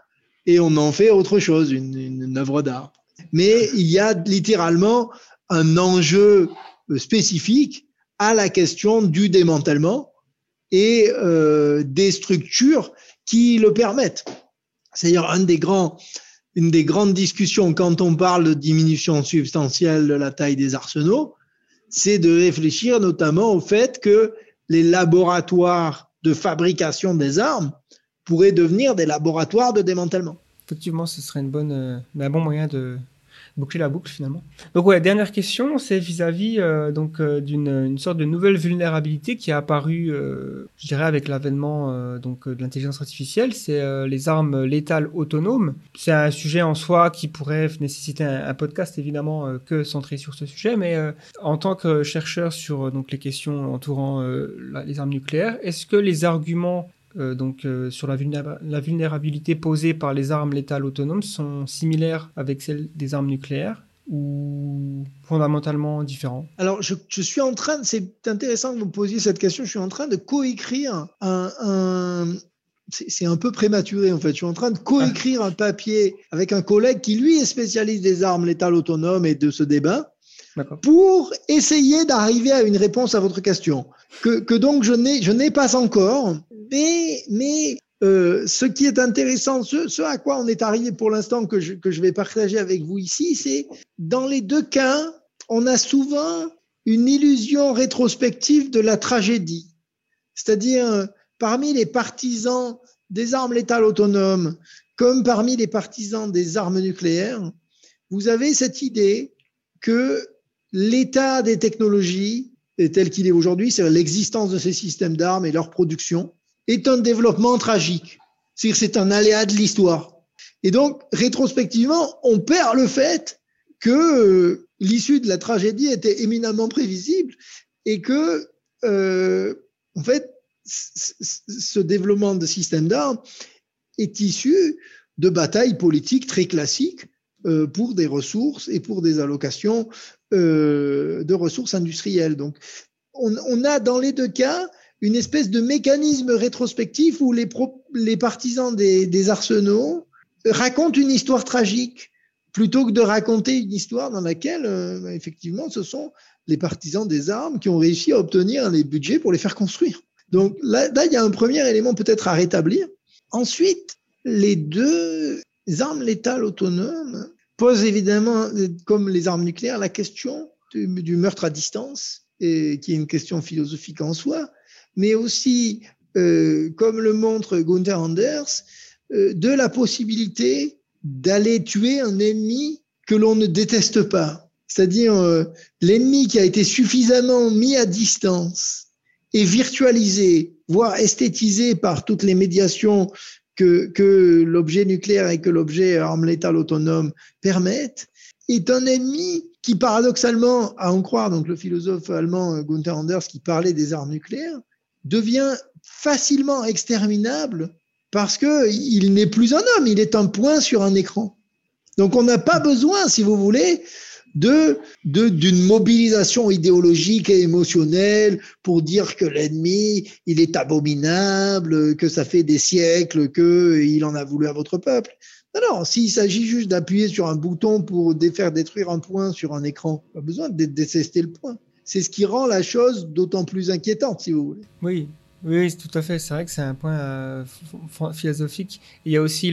et on en fait autre chose, une, œuvre d'art. Mais il y a littéralement un enjeu spécifique à la question du démantèlement et euh, des structures qui le permettent. C'est d'ailleurs un des grands, une des grandes discussions quand on parle de diminution substantielle de la taille des arsenaux, c'est de réfléchir notamment au fait que les laboratoires de fabrication des armes pourraient devenir des laboratoires de démantèlement. Effectivement, ce serait euh, un bon moyen de, boucler la boucle finalement. Donc ouais, dernière question, c'est vis-à-vis euh, donc euh, d'une une sorte de nouvelle vulnérabilité qui a apparu, euh, je dirais, avec l'avènement donc de l'intelligence artificielle, c'est les armes létales autonomes. C'est un sujet en soi qui pourrait nécessiter un, podcast évidemment que centré sur ce sujet, mais en tant que chercheur sur donc les questions entourant les armes nucléaires, est-ce que les arguments euh, donc euh, sur la, la, vulnérabilité posée par les armes létales autonomes sont similaires avec celles des armes nucléaires ou fondamentalement différents? Alors, je, je, suis en train, c'est intéressant que vous me posiez cette question, je suis en train de coécrire un, un c'est un peu prématuré en fait. Je suis en train de coécrire un papier avec un collègue qui lui est spécialiste des armes létales autonomes et de ce débat. pour essayer d'arriver à une réponse à votre question, que, que donc je n'ai, je n'ai pas encore, mais, mais euh, ce qui est intéressant, ce, ce, à quoi on est arrivé pour l'instant, que je, que je vais partager avec vous ici, c'est dans les deux cas, on a souvent une illusion rétrospective de la tragédie. C'est-à-dire, parmi les partisans des armes létales autonomes, comme parmi les partisans des armes nucléaires, vous avez cette idée que l'état des technologies, tel qu'il est aujourd'hui, c'est l'existence de ces systèmes d'armes et leur production, est un développement tragique. C'est-à-dire c'est un aléa de l'histoire. Et donc, rétrospectivement, on perd le fait que euh, l'issue de la tragédie était éminemment prévisible et que, euh, en fait, ce développement de systèmes d'armes est issu de batailles politiques très classiques euh, pour des ressources et pour des allocations euh, de ressources industrielles. Donc, on, a dans les deux cas une espèce de mécanisme rétrospectif où les, partisans des, des, arsenaux racontent une histoire tragique plutôt que de raconter une histoire dans laquelle, euh, effectivement, ce sont les partisans des armes qui ont réussi à obtenir les budgets pour les faire construire. Donc là, là il y a un premier élément peut-être à rétablir. Ensuite, les deux armes létales autonomes posent évidemment, comme les armes nucléaires, la question du, du meurtre à distance, et qui est une question philosophique en soi, mais aussi, euh, comme le montre Gunther Anders, euh, de la possibilité d'aller tuer un ennemi que l'on ne déteste pas. C'est-à-dire euh, l'ennemi qui a été suffisamment mis à distance et virtualisé, voire esthétisé par toutes les médiations que, l'objet nucléaire et que l'objet arme létale autonome permettent, est un ennemi qui, paradoxalement, à en croire donc le philosophe allemand Gunther Anders qui parlait des armes nucléaires, devient facilement exterminable parce que il n'est plus un homme, il est un point sur un écran. Donc on n'a pas besoin, si vous voulez, de d'une mobilisation idéologique et émotionnelle pour dire que l'ennemi il est abominable, que ça fait des siècles que il en a voulu à votre peuple. Non, non, s'il s'agit juste d'appuyer sur un bouton pour faire détruire un point sur un écran, pas besoin de détester le point. C'est ce qui rend la chose d'autant plus inquiétante, si vous voulez. Oui, oui, tout à fait. C'est vrai que c'est un point euh, philosophique. Il y a aussi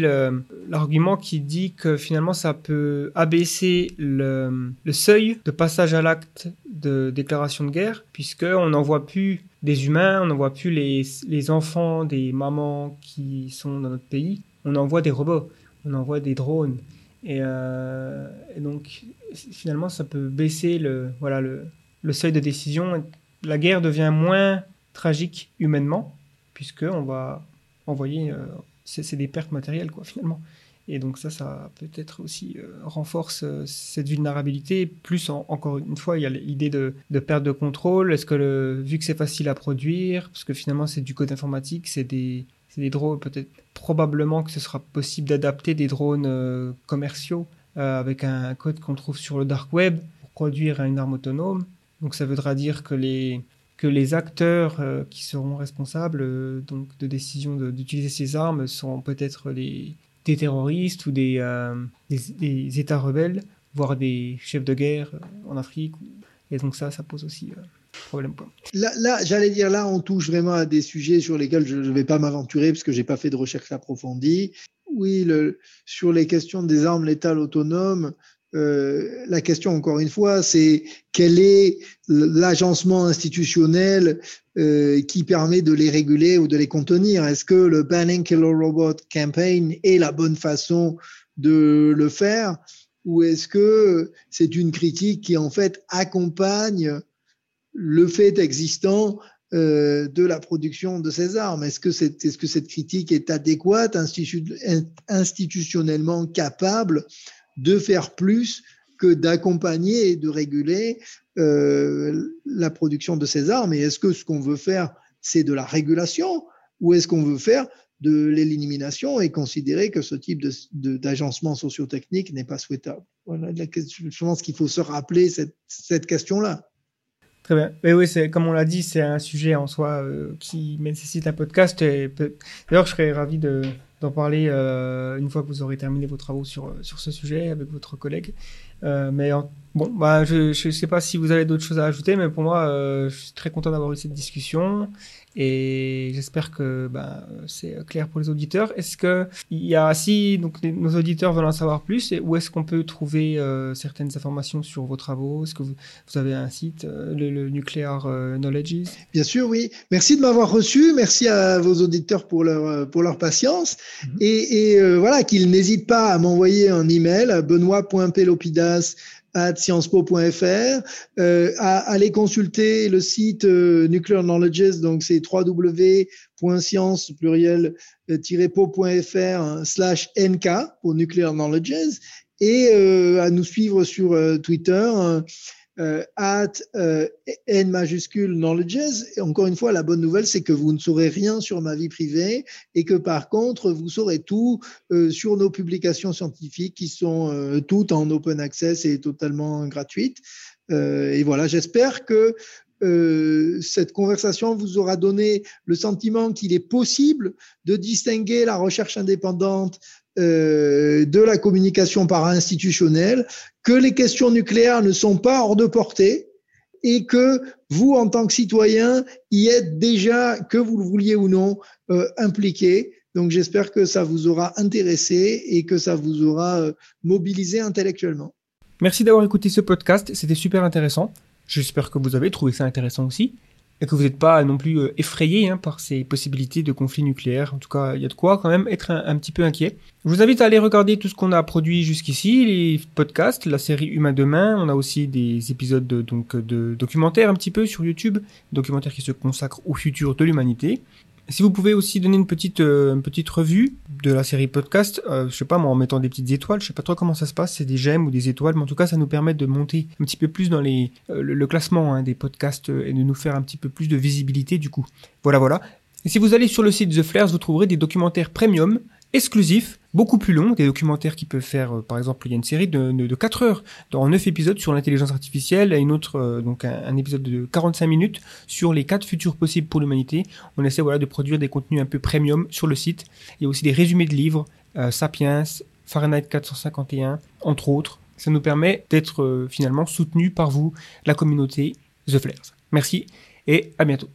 l'argument qui dit que finalement, ça peut abaisser le, seuil de passage à l'acte de déclaration de guerre, puisqu'on n'en voit plus des humains, on n'en voit plus les, enfants des mamans qui sont dans notre pays, on envoie des robots, on envoie des drones. Et, euh, et donc, finalement, ça peut baisser le, voilà, le seuil de décision. La guerre devient moins tragique humainement, puisqu'on va envoyer. Euh, c'est des pertes matérielles, quoi, finalement. Et donc, ça, ça peut-être aussi euh, renforce euh, cette vulnérabilité. Plus, en, encore une fois, il y a l'idée de, de, perte de contrôle. Est-ce que, le, vu que c'est facile à produire, parce que finalement, c'est du code informatique, c'est des, des drones, peut-être probablement que ce sera possible d'adapter des drones commerciaux avec un code qu'on trouve sur le dark web pour produire une arme autonome. Donc, ça voudra dire que les, que les acteurs euh, qui seront responsables euh, donc de décision d'utiliser ces armes seront peut-être des terroristes ou des, euh, des, États rebelles, voire des chefs de guerre en Afrique. Et donc ça, ça pose aussi problème. Là, j'allais dire, là, on touche vraiment à des sujets sur lesquels je ne vais pas m'aventurer parce que j'ai pas fait de recherche approfondie. Oui, sur les questions des armes létales autonomes, euh, la question, encore une fois, c'est quel est l'agencement institutionnel euh, qui permet de les réguler ou de les contenir? Est-ce que le Banning Killer Robot Campaign est la bonne façon de le faire? Ou est-ce que c'est une critique qui, en fait, accompagne le fait existant euh, de la production de ces armes? Est-ce que, cette critique est adéquate, institu institutionnellement capable de faire plus que d'accompagner et de réguler euh, la production de ces armes. Et est-ce que ce qu'on veut faire, c'est de la régulation ou est-ce qu'on veut faire de l'élimination et considérer que ce type d'agencement de, sociotechnique n'est pas souhaitable? Je pense qu'il faut se rappeler cette, cette question-là. Très bien. Mais oui, comme on l'a dit, c'est un sujet en soi euh, qui nécessite un podcast. D'ailleurs, je serais ravi de, d'en parler euh, une fois que vous aurez terminé vos travaux sur, sur ce sujet avec votre collègue. Euh, mais Bon, bah, je ne sais pas si vous avez d'autres choses à ajouter, mais pour moi, euh, je suis très content d'avoir eu cette discussion et j'espère que bah, c'est clair pour les auditeurs. Est-ce que il y a, si donc, nos auditeurs veulent en savoir plus, où est-ce qu'on peut trouver euh, certaines informations sur vos travaux? Est-ce que vous, vous, avez un site, euh, le, Nuclear Knowledge Bien sûr, oui. Merci de m'avoir reçu. Merci à vos auditeurs pour leur, pour leur patience. Mm-hmm. Et, et voilà, qu'ils n'hésitent pas à m'envoyer un email à benoît.pelopidas sciencespo.fr, euh, à aller consulter le site euh, Nuclear Knowledges, donc c'est www.science po.fr hein, slash nk pour Nuclear Knowledges. Et euh, à nous suivre sur Twitter hein, euh, at euh, n majuscule knowledges. Et encore une fois, la bonne nouvelle, c'est que vous ne saurez rien sur ma vie privée et que par contre, vous saurez tout euh, sur nos publications scientifiques qui sont toutes en open access et totalement gratuites. et voilà, j'espère que cette conversation vous aura donné le sentiment qu'il est possible de distinguer la recherche indépendante euh, de la communication para-institutionnelle, que les questions nucléaires ne sont pas hors de portée et que vous, en tant que citoyen, y êtes déjà, que vous le vouliez ou non, euh, impliqué. Donc j'espère que ça vous aura intéressé et que ça vous aura euh, mobilisé intellectuellement. Merci d'avoir écouté ce podcast, c'était super intéressant. J'espère que vous avez trouvé ça intéressant aussi et que vous n'êtes pas non plus euh, effrayé hein, par ces possibilités de conflits nucléaires. En tout cas, il y a de quoi quand même être un, petit peu inquiet. Je vous invite à aller regarder tout ce qu'on a produit jusqu'ici, les podcasts, la série Humain demain. On a aussi des épisodes de, donc de documentaires un petit peu sur YouTube, documentaires qui se consacrent au futur de l'humanité. Si vous pouvez aussi donner une petite, euh, une petite revue de la série podcast, euh, je sais pas moi, en mettant des petites étoiles, je sais pas trop comment ça se passe, c'est des j'aime ou des étoiles, mais en tout cas ça nous permet de monter un petit peu plus dans les, euh, le, classement hein, des podcasts et de nous faire un petit peu plus de visibilité du coup. Voilà voilà. Et si vous allez sur le site The Flares, vous trouverez des documentaires premium exclusifs beaucoup plus long, des documentaires qui peuvent faire, euh, par exemple, il y a une série de, de, 4 heures, dans 9 épisodes sur l'intelligence artificielle, et une autre, euh, donc un, épisode de 45 minutes sur les 4 futurs possibles pour l'humanité. On essaie voilà, de produire des contenus un peu premium sur le site. Il y a aussi des résumés de livres, euh, Sapiens, Fahrenheit 451, entre autres. Ça nous permet d'être finalement soutenus par vous, la communauté The Flares. Merci et à bientôt.